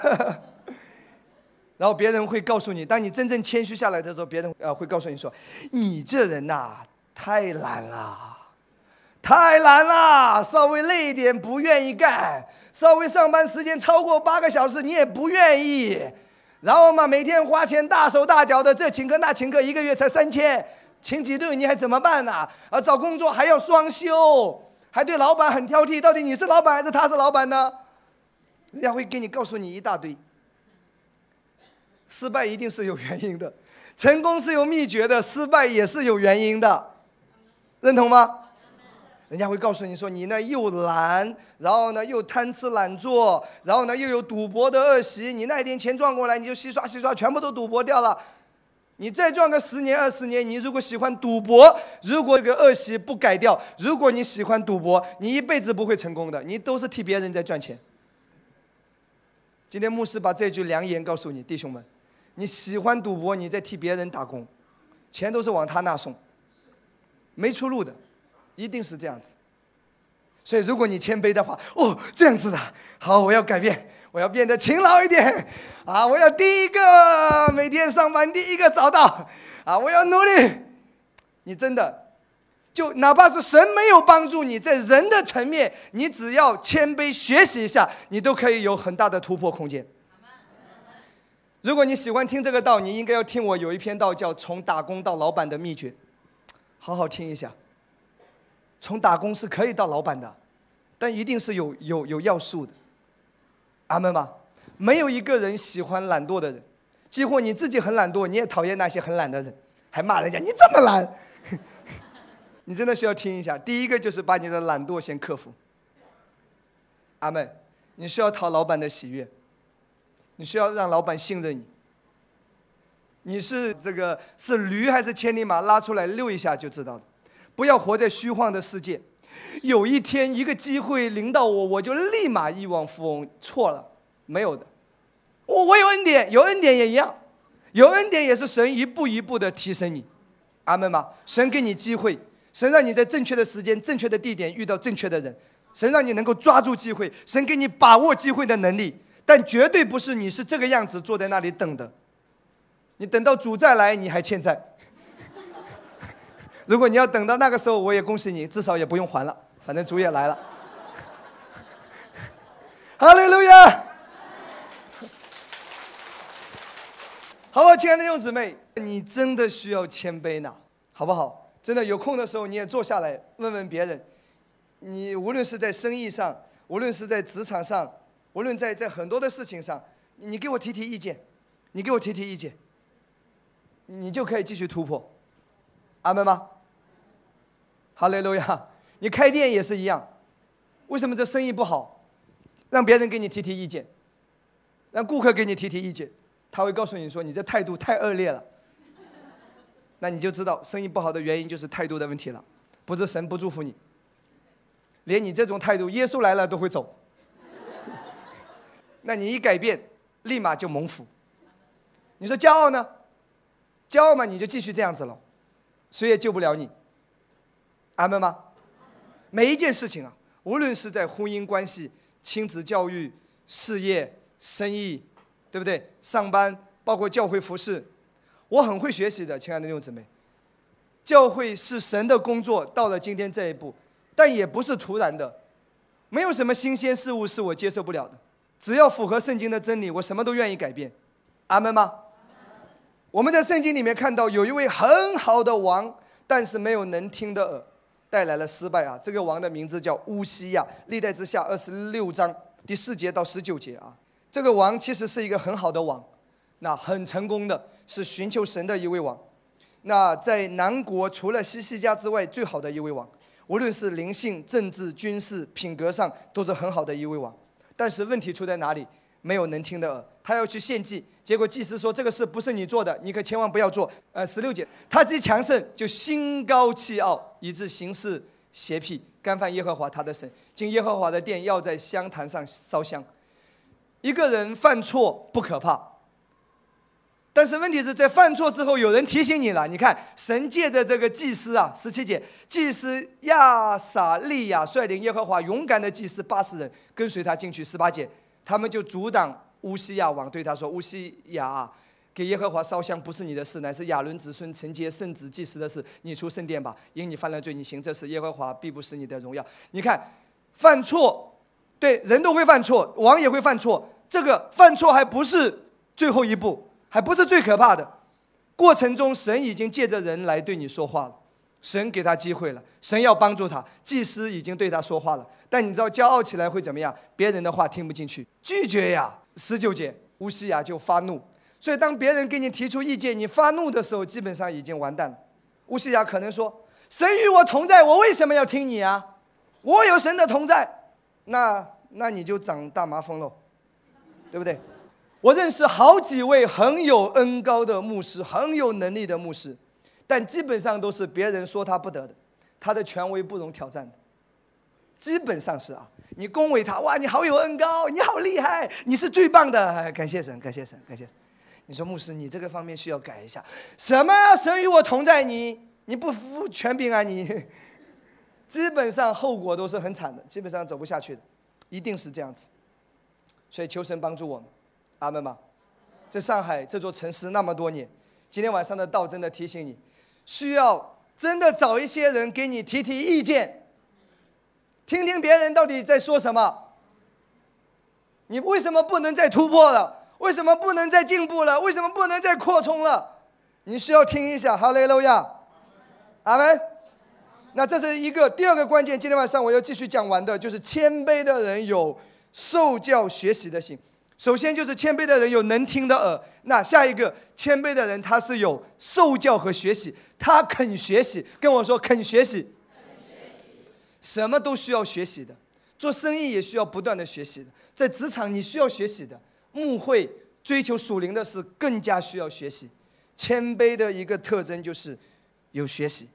然后别人会告诉你，当你真正谦虚下来的时候，别人呃会告诉你说，你这人呐太懒了，太难了，稍微累一点不愿意干，稍微上班时间超过八个小时你也不愿意。然后嘛，每天花钱大手大脚的，这请客那请客，一个月才三千，请几顿你还怎么办呢？啊，找工作还要双休，还对老板很挑剔，到底你是老板还是他是老板呢？人家会给你告诉你一大堆。失败一定是有原因的，成功是有秘诀的，失败也是有原因的，认同吗？人家会告诉你说，你呢又懒，然后呢又贪吃懒做，然后呢又有赌博的恶习，你那一点钱赚过来，你就洗刷洗刷，全部都赌博掉了。你再赚个十年二十年，你如果喜欢赌博，如果这个恶习不改掉，如果你喜欢赌博，你一辈子不会成功的，你都是替别人在赚钱。今天牧师把这句良言告诉你，弟兄们，你喜欢赌博，你在替别人打工，钱都是往他那送。没出路的，一定是这样子。所以，如果你谦卑的话，哦，这样子的，好，我要改变，我要变得勤劳一点，啊，我要第一个每天上班第一个找到，啊，我要努力。你真的，就哪怕是神没有帮助你在人的层面，你只要谦卑学习一下，你都可以有很大的突破空间。如果你喜欢听这个道，你应该要听我有一篇道叫《从打工到老板的秘诀》，好好听一下。从打工是可以到老板的，但一定是有有有要素的。阿门吗？没有一个人喜欢懒惰的人，几乎你自己很懒惰，你也讨厌那些很懒的人，还骂人家你这么懒。你真的需要听一下。第一个就是把你的懒惰先克服。阿门。你需要讨老板的喜悦，你需要让老板信任你。你是这个是驴还是千里马，拉出来遛一下就知道了。不要活在虚幻的世界。有一天一个机会临到我，我就立马亿万富翁。错了，没有的。我我有恩典，有恩典也一样，有恩典也是神一步一步的提升你。阿门吗？神给你机会，神让你在正确的时间、正确的地点遇到正确的人，神让你能够抓住机会，神给你把握机会的能力。但绝对不是你是这个样子坐在那里等的，你等到主再来，你还欠债。如果你要等到那个时候，我也恭喜你，至少也不用还了，反正主也来了。哈利路亚！好不好，亲爱的弟兄姊妹，你真的需要谦卑呢，好不好？真的有空的时候，你也坐下来问问别人。你无论是在生意上，无论是在职场上，无论在在很多的事情上，你给我提提意见，你给我提提意见，你就可以继续突破。阿门吗？哈利路亚！你开店也是一样，为什么这生意不好？让别人给你提提意见，让顾客给你提提意见，他会告诉你说你这态度太恶劣了。那你就知道生意不好的原因就是态度的问题了，不是神不祝福你，连你这种态度，耶稣来了都会走。那你一改变，立马就蒙福。你说骄傲呢？骄傲嘛，你就继续这样子了，谁也救不了你。阿门吗？每一件事情啊，无论是在婚姻关系、亲子教育、事业、生意，对不对？上班，包括教会服饰，我很会学习的，亲爱的弟兄姊妹。教会是神的工作，到了今天这一步，但也不是突然的，没有什么新鲜事物是我接受不了的。只要符合圣经的真理，我什么都愿意改变。阿门吗？我们在圣经里面看到有一位很好的王，但是没有能听的耳。带来了失败啊！这个王的名字叫乌西亚，历代之下二十六章第四节到十九节啊。这个王其实是一个很好的王，那很成功的，是寻求神的一位王。那在南国除了西西家之外，最好的一位王，无论是灵性、政治、军事、品格上，都是很好的一位王。但是问题出在哪里？没有能听的耳，他要去献祭，结果祭司说这个事不是你做的，你可千万不要做。呃，十六节，他既强盛，就心高气傲，以致行事邪僻，干犯耶和华他的神，进耶和华的殿，要在香坛上烧香。一个人犯错不可怕，但是问题是在犯错之后，有人提醒你了。你看，神界的这个祭司啊，十七节，祭司亚撒利亚率领耶和华勇敢的祭司八十人跟随他进去。十八节。他们就阻挡乌西亚王，对他说：“乌西亚，给耶和华烧香不是你的事，乃是亚伦子孙承接圣旨祭司的事。你出圣殿吧，因你犯了罪，你行这事，耶和华必不是你的荣耀。你看，犯错，对人都会犯错，王也会犯错。这个犯错还不是最后一步，还不是最可怕的。过程中，神已经借着人来对你说话了。”神给他机会了，神要帮助他。祭司已经对他说话了，但你知道骄傲起来会怎么样？别人的话听不进去，拒绝呀。十九节，乌西亚就发怒。所以当别人给你提出意见，你发怒的时候，基本上已经完蛋了。乌西亚可能说：“神与我同在，我为什么要听你啊？我有神的同在，那那你就长大麻风喽，对不对？”我认识好几位很有恩高的牧师，很有能力的牧师。但基本上都是别人说他不得的，他的权威不容挑战的，基本上是啊，你恭维他，哇，你好有恩高，你好厉害，你是最棒的，感谢神，感谢神，感谢。你说牧师，你这个方面需要改一下，什么神与我同在？你你不服权柄啊，你基本上后果都是很惨的，基本上走不下去的，一定是这样子。所以求神帮助我们，阿门吗？在上海这座城市那么多年，今天晚上的道真的提醒你，需要真的找一些人给你提提意见，听听别人到底在说什么。你为什么不能再突破了？为什么不能再进步了？为什么不能再扩充了？你需要听一下，哈利路亚，阿门。那这是一个第二个关键。今天晚上我要继续讲完的，就是谦卑的人有受教学习的心。首先就是谦卑的人有能听的耳。那下一个，谦卑的人他是有受教和学习，他肯学习。跟我说肯学习，什么都需要学习的，做生意也需要不断的学习的，在职场你需要学习的。牧会追求属灵的是，更加需要学习。谦卑的一个特征就是有学习。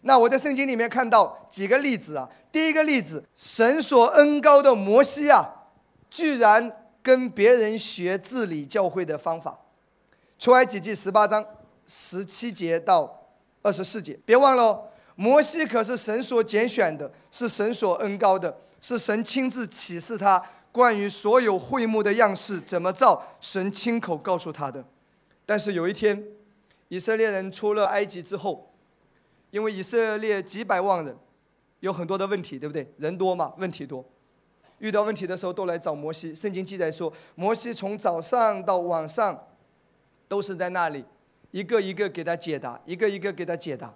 那我在圣经里面看到几个例子啊。第一个例子，神所恩高的摩西啊，居然跟别人学治理教会的方法。出埃及记十八章十七节到二十四节，别忘了，摩西可是神所拣选的，是神所恩高的，是神亲自启示他。关于所有会幕的样式怎么造，神亲口告诉他的。但是有一天，以色列人出了埃及之后，因为以色列几百万人，有很多的问题，对不对？人多嘛，问题多。遇到问题的时候都来找摩西。圣经记载说，摩西从早上到晚上，都是在那里，一个一个给他解答，一个一个给他解答。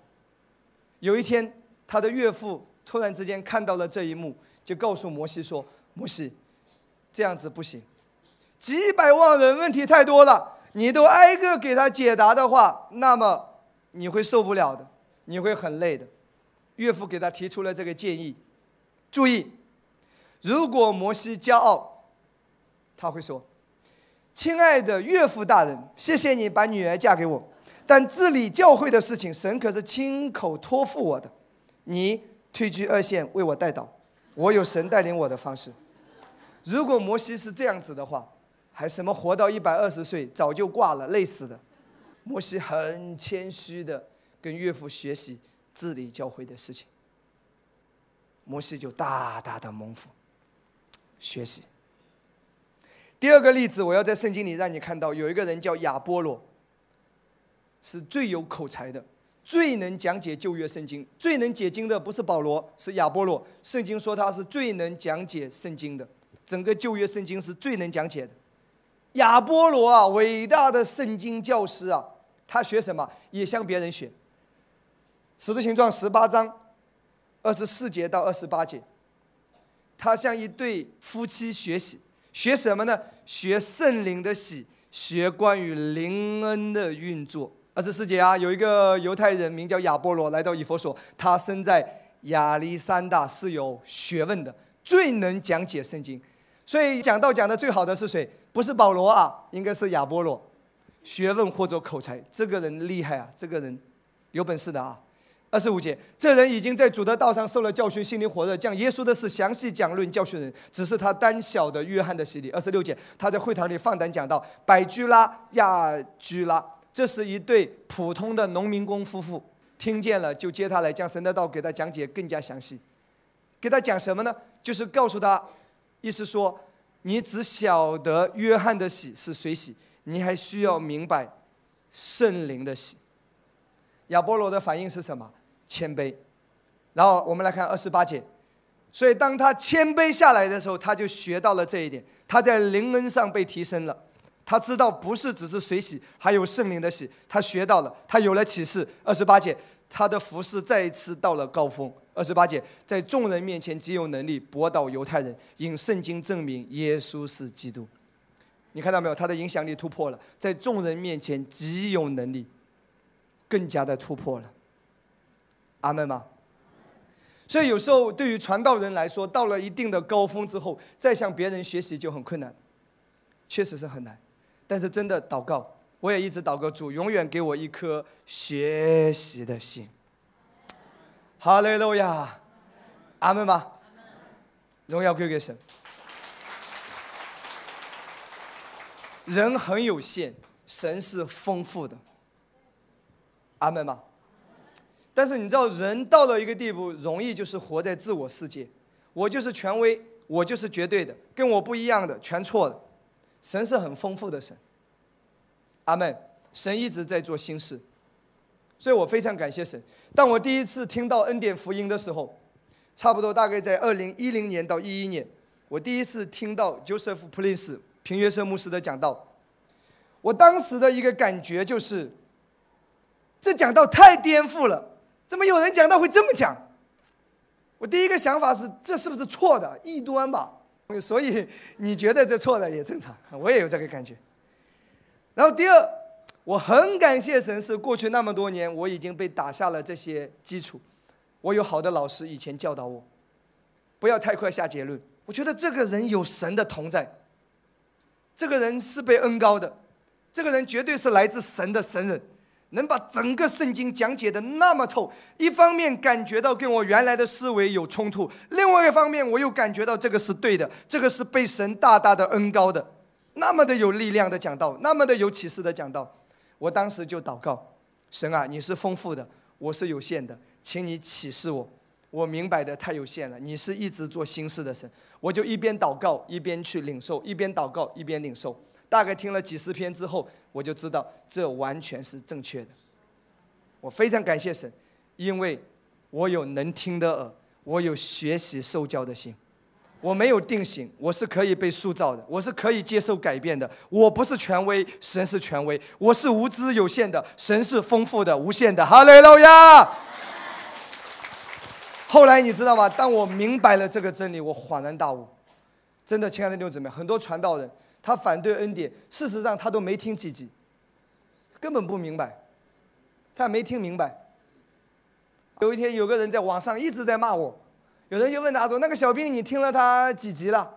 有一天，他的岳父突然之间看到了这一幕，就告诉摩西说：“摩西。”这样子不行，几百万人问题太多了，你都挨个给他解答的话，那么你会受不了的，你会很累的。岳父给他提出了这个建议，注意，如果摩西骄傲，他会说：“亲爱的岳父大人，谢谢你把女儿嫁给我，但治理教会的事情，神可是亲口托付我的，你退居二线为我带导，我有神带领我的方式。”如果摩西是这样子的话，还什么活到一百二十岁早就挂了，累死的。摩西很谦虚的跟岳父学习治理教会的事情。摩西就大大的蒙福，学习。第二个例子，我要在圣经里让你看到，有一个人叫亚波罗，是最有口才的，最能讲解旧约圣经，最能解经的不是保罗，是亚波罗。圣经说他是最能讲解圣经的。整个旧约圣经是最能讲解的，亚波罗啊，伟大的圣经教师啊，他学什么也向别人学。使徒行传十八章二十四节到二十八节，他向一对夫妻学习，学什么呢？学圣灵的喜，学关于灵恩的运作。二十四节啊，有一个犹太人名叫亚波罗来到以弗所，他生在亚历山大，是有学问的，最能讲解圣经。所以讲道讲的最好的是谁？不是保罗啊，应该是亚波罗，学问或者口才，这个人厉害啊，这个人有本事的啊。二十五节，这人已经在主的道上受了教训，心里火热，将耶稣的事详细讲论教训人，只是他单晓得约翰的洗礼。二十六节，他在会堂里放胆讲道，百居拉、亚居拉，这是一对普通的农民工夫妇，听见了就接他来，将神的道给他讲解更加详细。给他讲什么呢？就是告诉他。意思说，你只晓得约翰的喜是谁喜，你还需要明白圣灵的喜。亚波罗的反应是什么？谦卑。然后我们来看二十八节，所以当他谦卑下来的时候，他就学到了这一点，他在灵恩上被提升了。他知道不是只是水洗，还有圣灵的喜，他学到了，他有了启示。二十八节，他的服饰再一次到了高峰。二十八节，在众人面前极有能力驳倒犹太人，引圣经证明耶稣是基督。你看到没有？他的影响力突破了，在众人面前极有能力，更加的突破了。阿门吗？所以有时候对于传道人来说，到了一定的高峰之后，再向别人学习就很困难，确实是很难。但是真的祷告，我也一直祷告主，永远给我一颗学习的心。哈利路亚，阿门吗？荣耀归给神。人很有限，神是丰富的。阿门吗？但是你知道，人到了一个地步，容易就是活在自我世界，我就是权威，我就是绝对的，跟我不一样的全错了。神是很丰富的神，阿门。神一直在做新事，所以我非常感谢神。当我第一次听到恩典福音的时候，差不多大概在二零一零年到一一年，我第一次听到 Joseph Prince 平约瑟牧师的讲道，我当时的一个感觉就是，这讲道太颠覆了，怎么有人讲道会这么讲？我第一个想法是，这是不是错的异端吧？所以你觉得这错了也正常，我也有这个感觉。然后第二。我很感谢神，是过去那么多年，我已经被打下了这些基础。我有好的老师以前教导我，不要太快下结论。我觉得这个人有神的同在，这个人是被恩高的，这个人绝对是来自神的神人，能把整个圣经讲解的那么透。一方面感觉到跟我原来的思维有冲突，另外一方面我又感觉到这个是对的，这个是被神大大的恩高的，那么的有力量的讲道，那么的有启示的讲道。我当时就祷告，神啊，你是丰富的，我是有限的，请你启示我，我明白的太有限了。你是一直做新事的神，我就一边祷告一边去领受，一边祷告一边领受。大概听了几十篇之后，我就知道这完全是正确的。我非常感谢神，因为我有能听的耳，我有学习受教的心。我没有定型，我是可以被塑造的，我是可以接受改变的。我不是权威，神是权威；我是无知有限的，神是丰富的、无限的。哈利路亚！后来你知道吗？当我明白了这个真理，我恍然大悟。真的，亲爱的弟兄姊妹，很多传道人他反对恩典，事实上他都没听几集，根本不明白，他没听明白。有一天，有个人在网上一直在骂我。有人就问他说：“那个小兵，你听了他几集了？”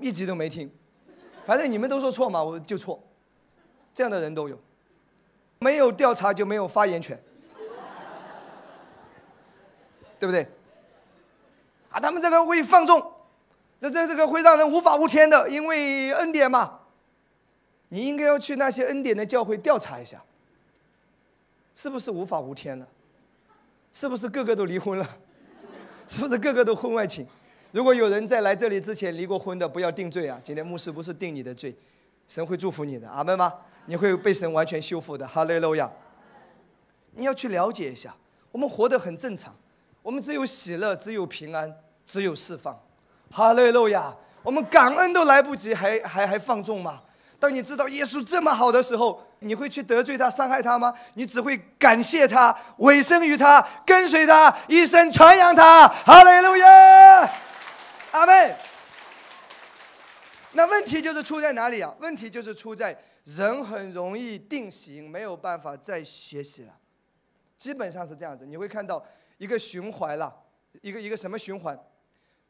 一集都没听，反正你们都说错嘛，我就错。这样的人都有，没有调查就没有发言权，对不对？啊，他们这个会放纵，这这这个会让人无法无天的，因为恩典嘛。你应该要去那些恩典的教会调查一下，是不是无法无天了？是不是个个都离婚了？是不是个个都婚外情？如果有人在来这里之前离过婚的，不要定罪啊！今天牧师不是定你的罪，神会祝福你的，阿门吗？你会被神完全修复的，哈利路亚！你要去了解一下，我们活得很正常，我们只有喜乐，只有平安，只有释放，哈利路亚！我们感恩都来不及，还还还放纵吗？当你知道耶稣这么好的时候，你会去得罪他、伤害他吗？你只会感谢他、委身于他、跟随他、一生传扬他。哈利路亚，阿门。那问题就是出在哪里啊？问题就是出在人很容易定型，没有办法再学习了。基本上是这样子，你会看到一个循环了，一个一个什么循环？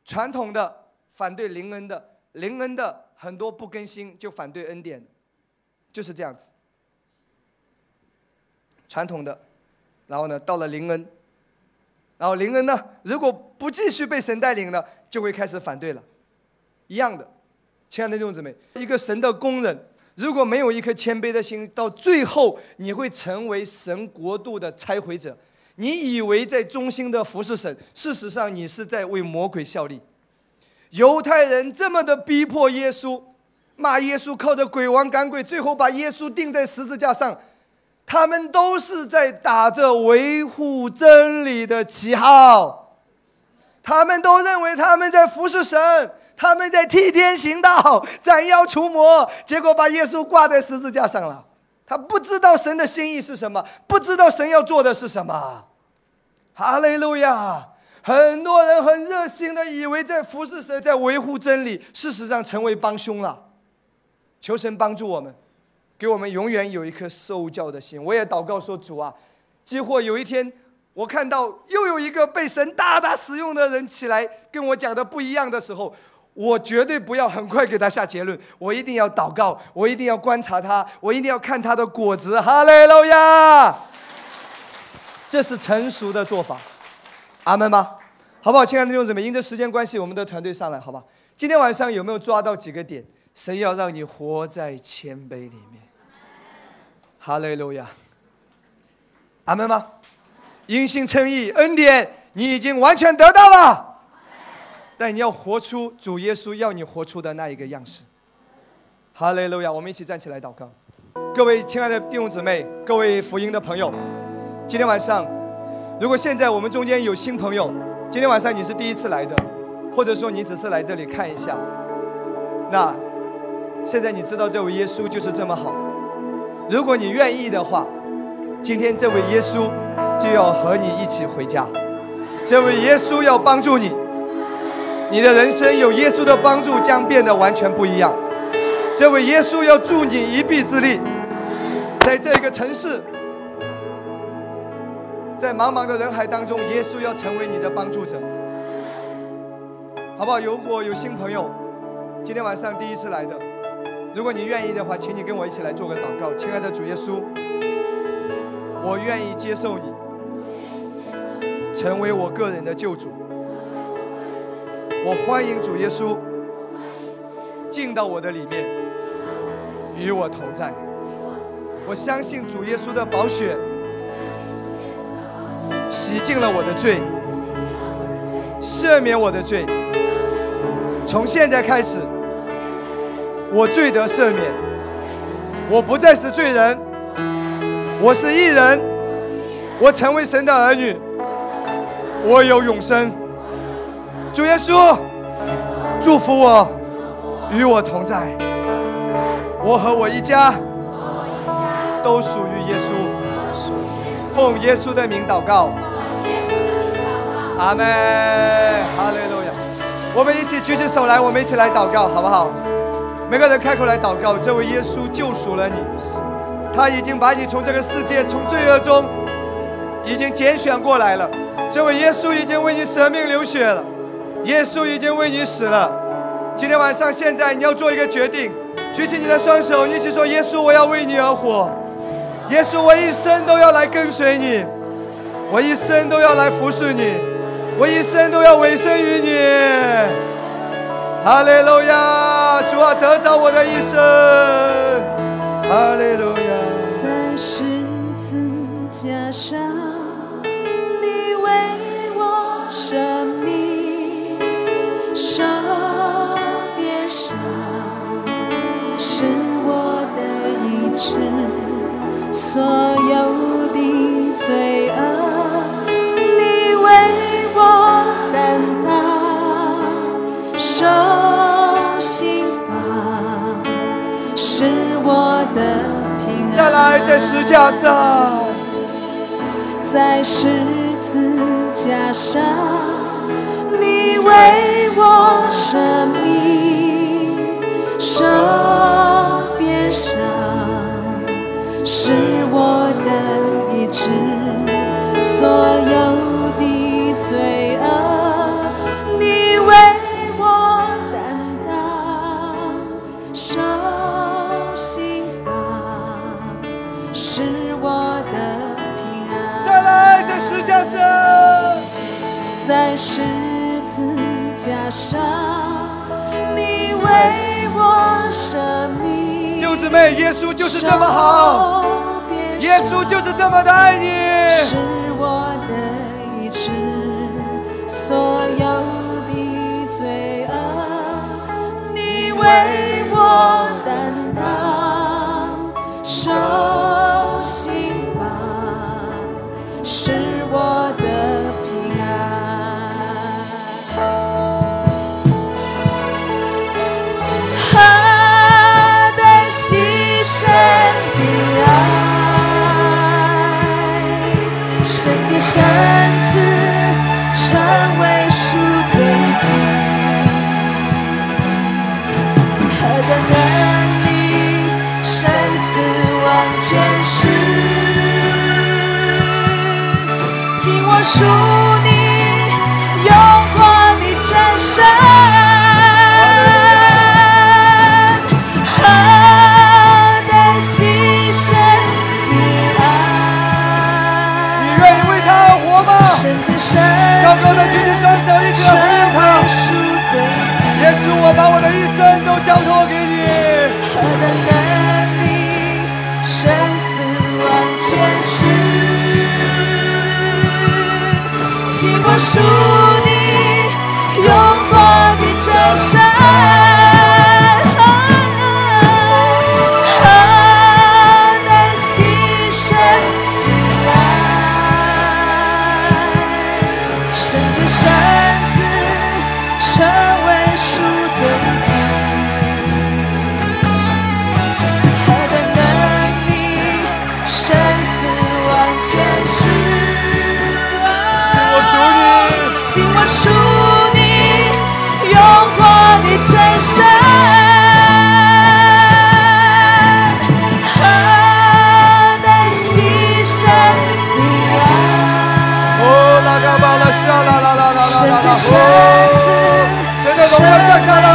传统的反对灵恩的，灵恩的。很多不更新就反对恩典，就是这样子。传统的，然后呢，到了灵恩，然后灵恩呢，如果不继续被神带领呢，就会开始反对了。一样的，亲爱的弟兄姊妹，一个神的工人，如果没有一颗谦卑的心，到最后你会成为神国度的拆毁者。你以为在忠心的服侍神，事实上你是在为魔鬼效力。犹太人这么的逼迫耶稣，骂耶稣靠着鬼王赶鬼，最后把耶稣钉在十字架上，他们都是在打着维护真理的旗号，他们都认为他们在服侍神，他们在替天行道，斩妖除魔，结果把耶稣挂在十字架上了。他不知道神的心意是什么，不知道神要做的是什么。哈利路亚。很多人很热心的以为在服侍神，在维护真理，事实上成为帮凶了。求神帮助我们，给我们永远有一颗受教的心。我也祷告说：“主啊，几乎有一天我看到又有一个被神大大使用的人起来跟我讲的不一样的时候，我绝对不要很快给他下结论。我一定要祷告，我一定要观察他，我一定要看他的果子。哈利路亚！这是成熟的做法。”阿门吗？好不好，亲爱的弟兄姊妹，因着时间关系，我们的团队上来，好吧？今天晚上有没有抓到几个点？神要让你活在谦卑里面。哈利路亚。阿门吗？因信称义，恩典你已经完全得到了。但你要活出主耶稣要你活出的那一个样式。哈利路亚！我们一起站起来祷告。各位亲爱的弟兄姊妹，各位福音的朋友，今天晚上，如果现在我们中间有新朋友，今天晚上你是第一次来的，或者说你只是来这里看一下，那现在你知道这位耶稣就是这么好。如果你愿意的话，今天这位耶稣就要和你一起回家。这位耶稣要帮助你，你的人生有耶稣的帮助将变得完全不一样。这位耶稣要助你一臂之力，在这个城市，在茫茫的人海当中，耶稣要成为你的帮助者，好不好？如果有新朋友，今天晚上第一次来的，如果你愿意的话，请你跟我一起来做个祷告。亲爱的主耶稣，我愿意接受你，成为我个人的救主。我欢迎主耶稣进到我的里面。与我同在，我相信主耶稣的宝血洗净了我的罪，赦免我的罪。从现在开始，我罪得赦免，我不再是罪人，我是义人，我成为神的儿女，我有永生。主耶稣，祝福我，与我同在。我和我一家都属于耶稣，奉耶稣的名祷告，阿门，哈利路亚。我们一起举起手来，我们一起来祷告，好不好？每个人开口来祷告。这位耶稣救赎了你，他已经把你从这个世界、从罪恶中已经拣选过来了。这位耶稣已经为你舍命流血了，耶稣已经为你死了。今天晚上，现在你要做一个决定。举起你的双手，一起说：“耶稣，我要为你而活。耶稣，我一生都要来跟随你，我一生都要来服侍你，我一生都要委身于你。”哈利路亚！主啊，得着我的一生。哈利路亚！在十字架上，你为我舍在十字架上，在十字架上，你为我生命。手边上是我的意志，所有的罪恶妹，耶稣就是这么好，耶稣就是这么的爱你。我把我的一生都交托给你，何等的你。生死万千世，尽管舒。紧握住你诱惑的转身何等牺牲的爱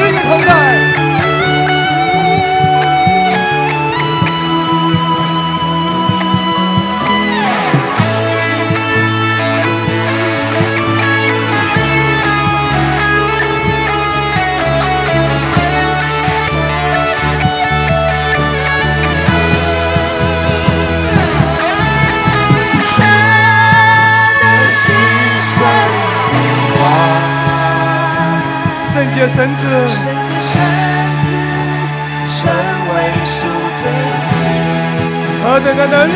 于你同在。绳子，绳子，绳子，为赎罪金。何等的能力！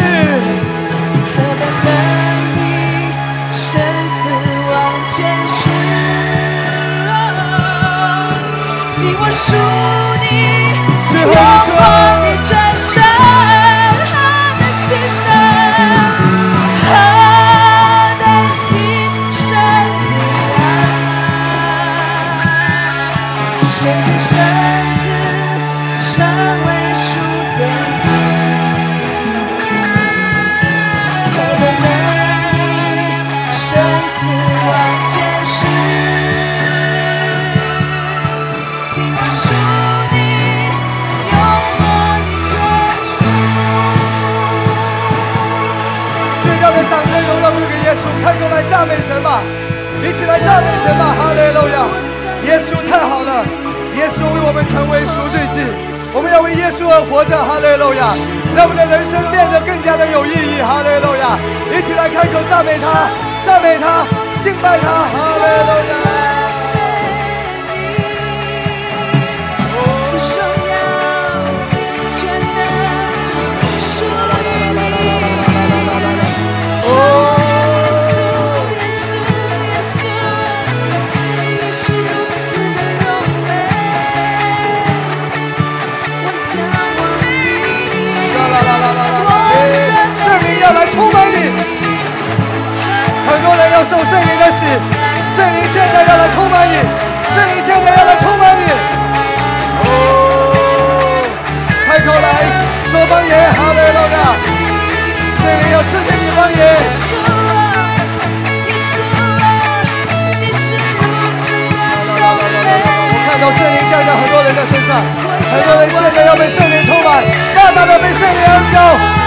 这哈利路亚，让我们的人生变得更加的有意义。哈利路亚，一起来开口赞美他，赞美他，敬拜他。哈利路亚。受圣灵的洗，圣灵现在要来充满你，圣灵现在要来充满你。哦，开口来说方言，哈利路亚！圣灵要赐给你方言。到圣灵降在很多人的身上，很多人现在要被圣灵充满，大大的被圣灵恩膏。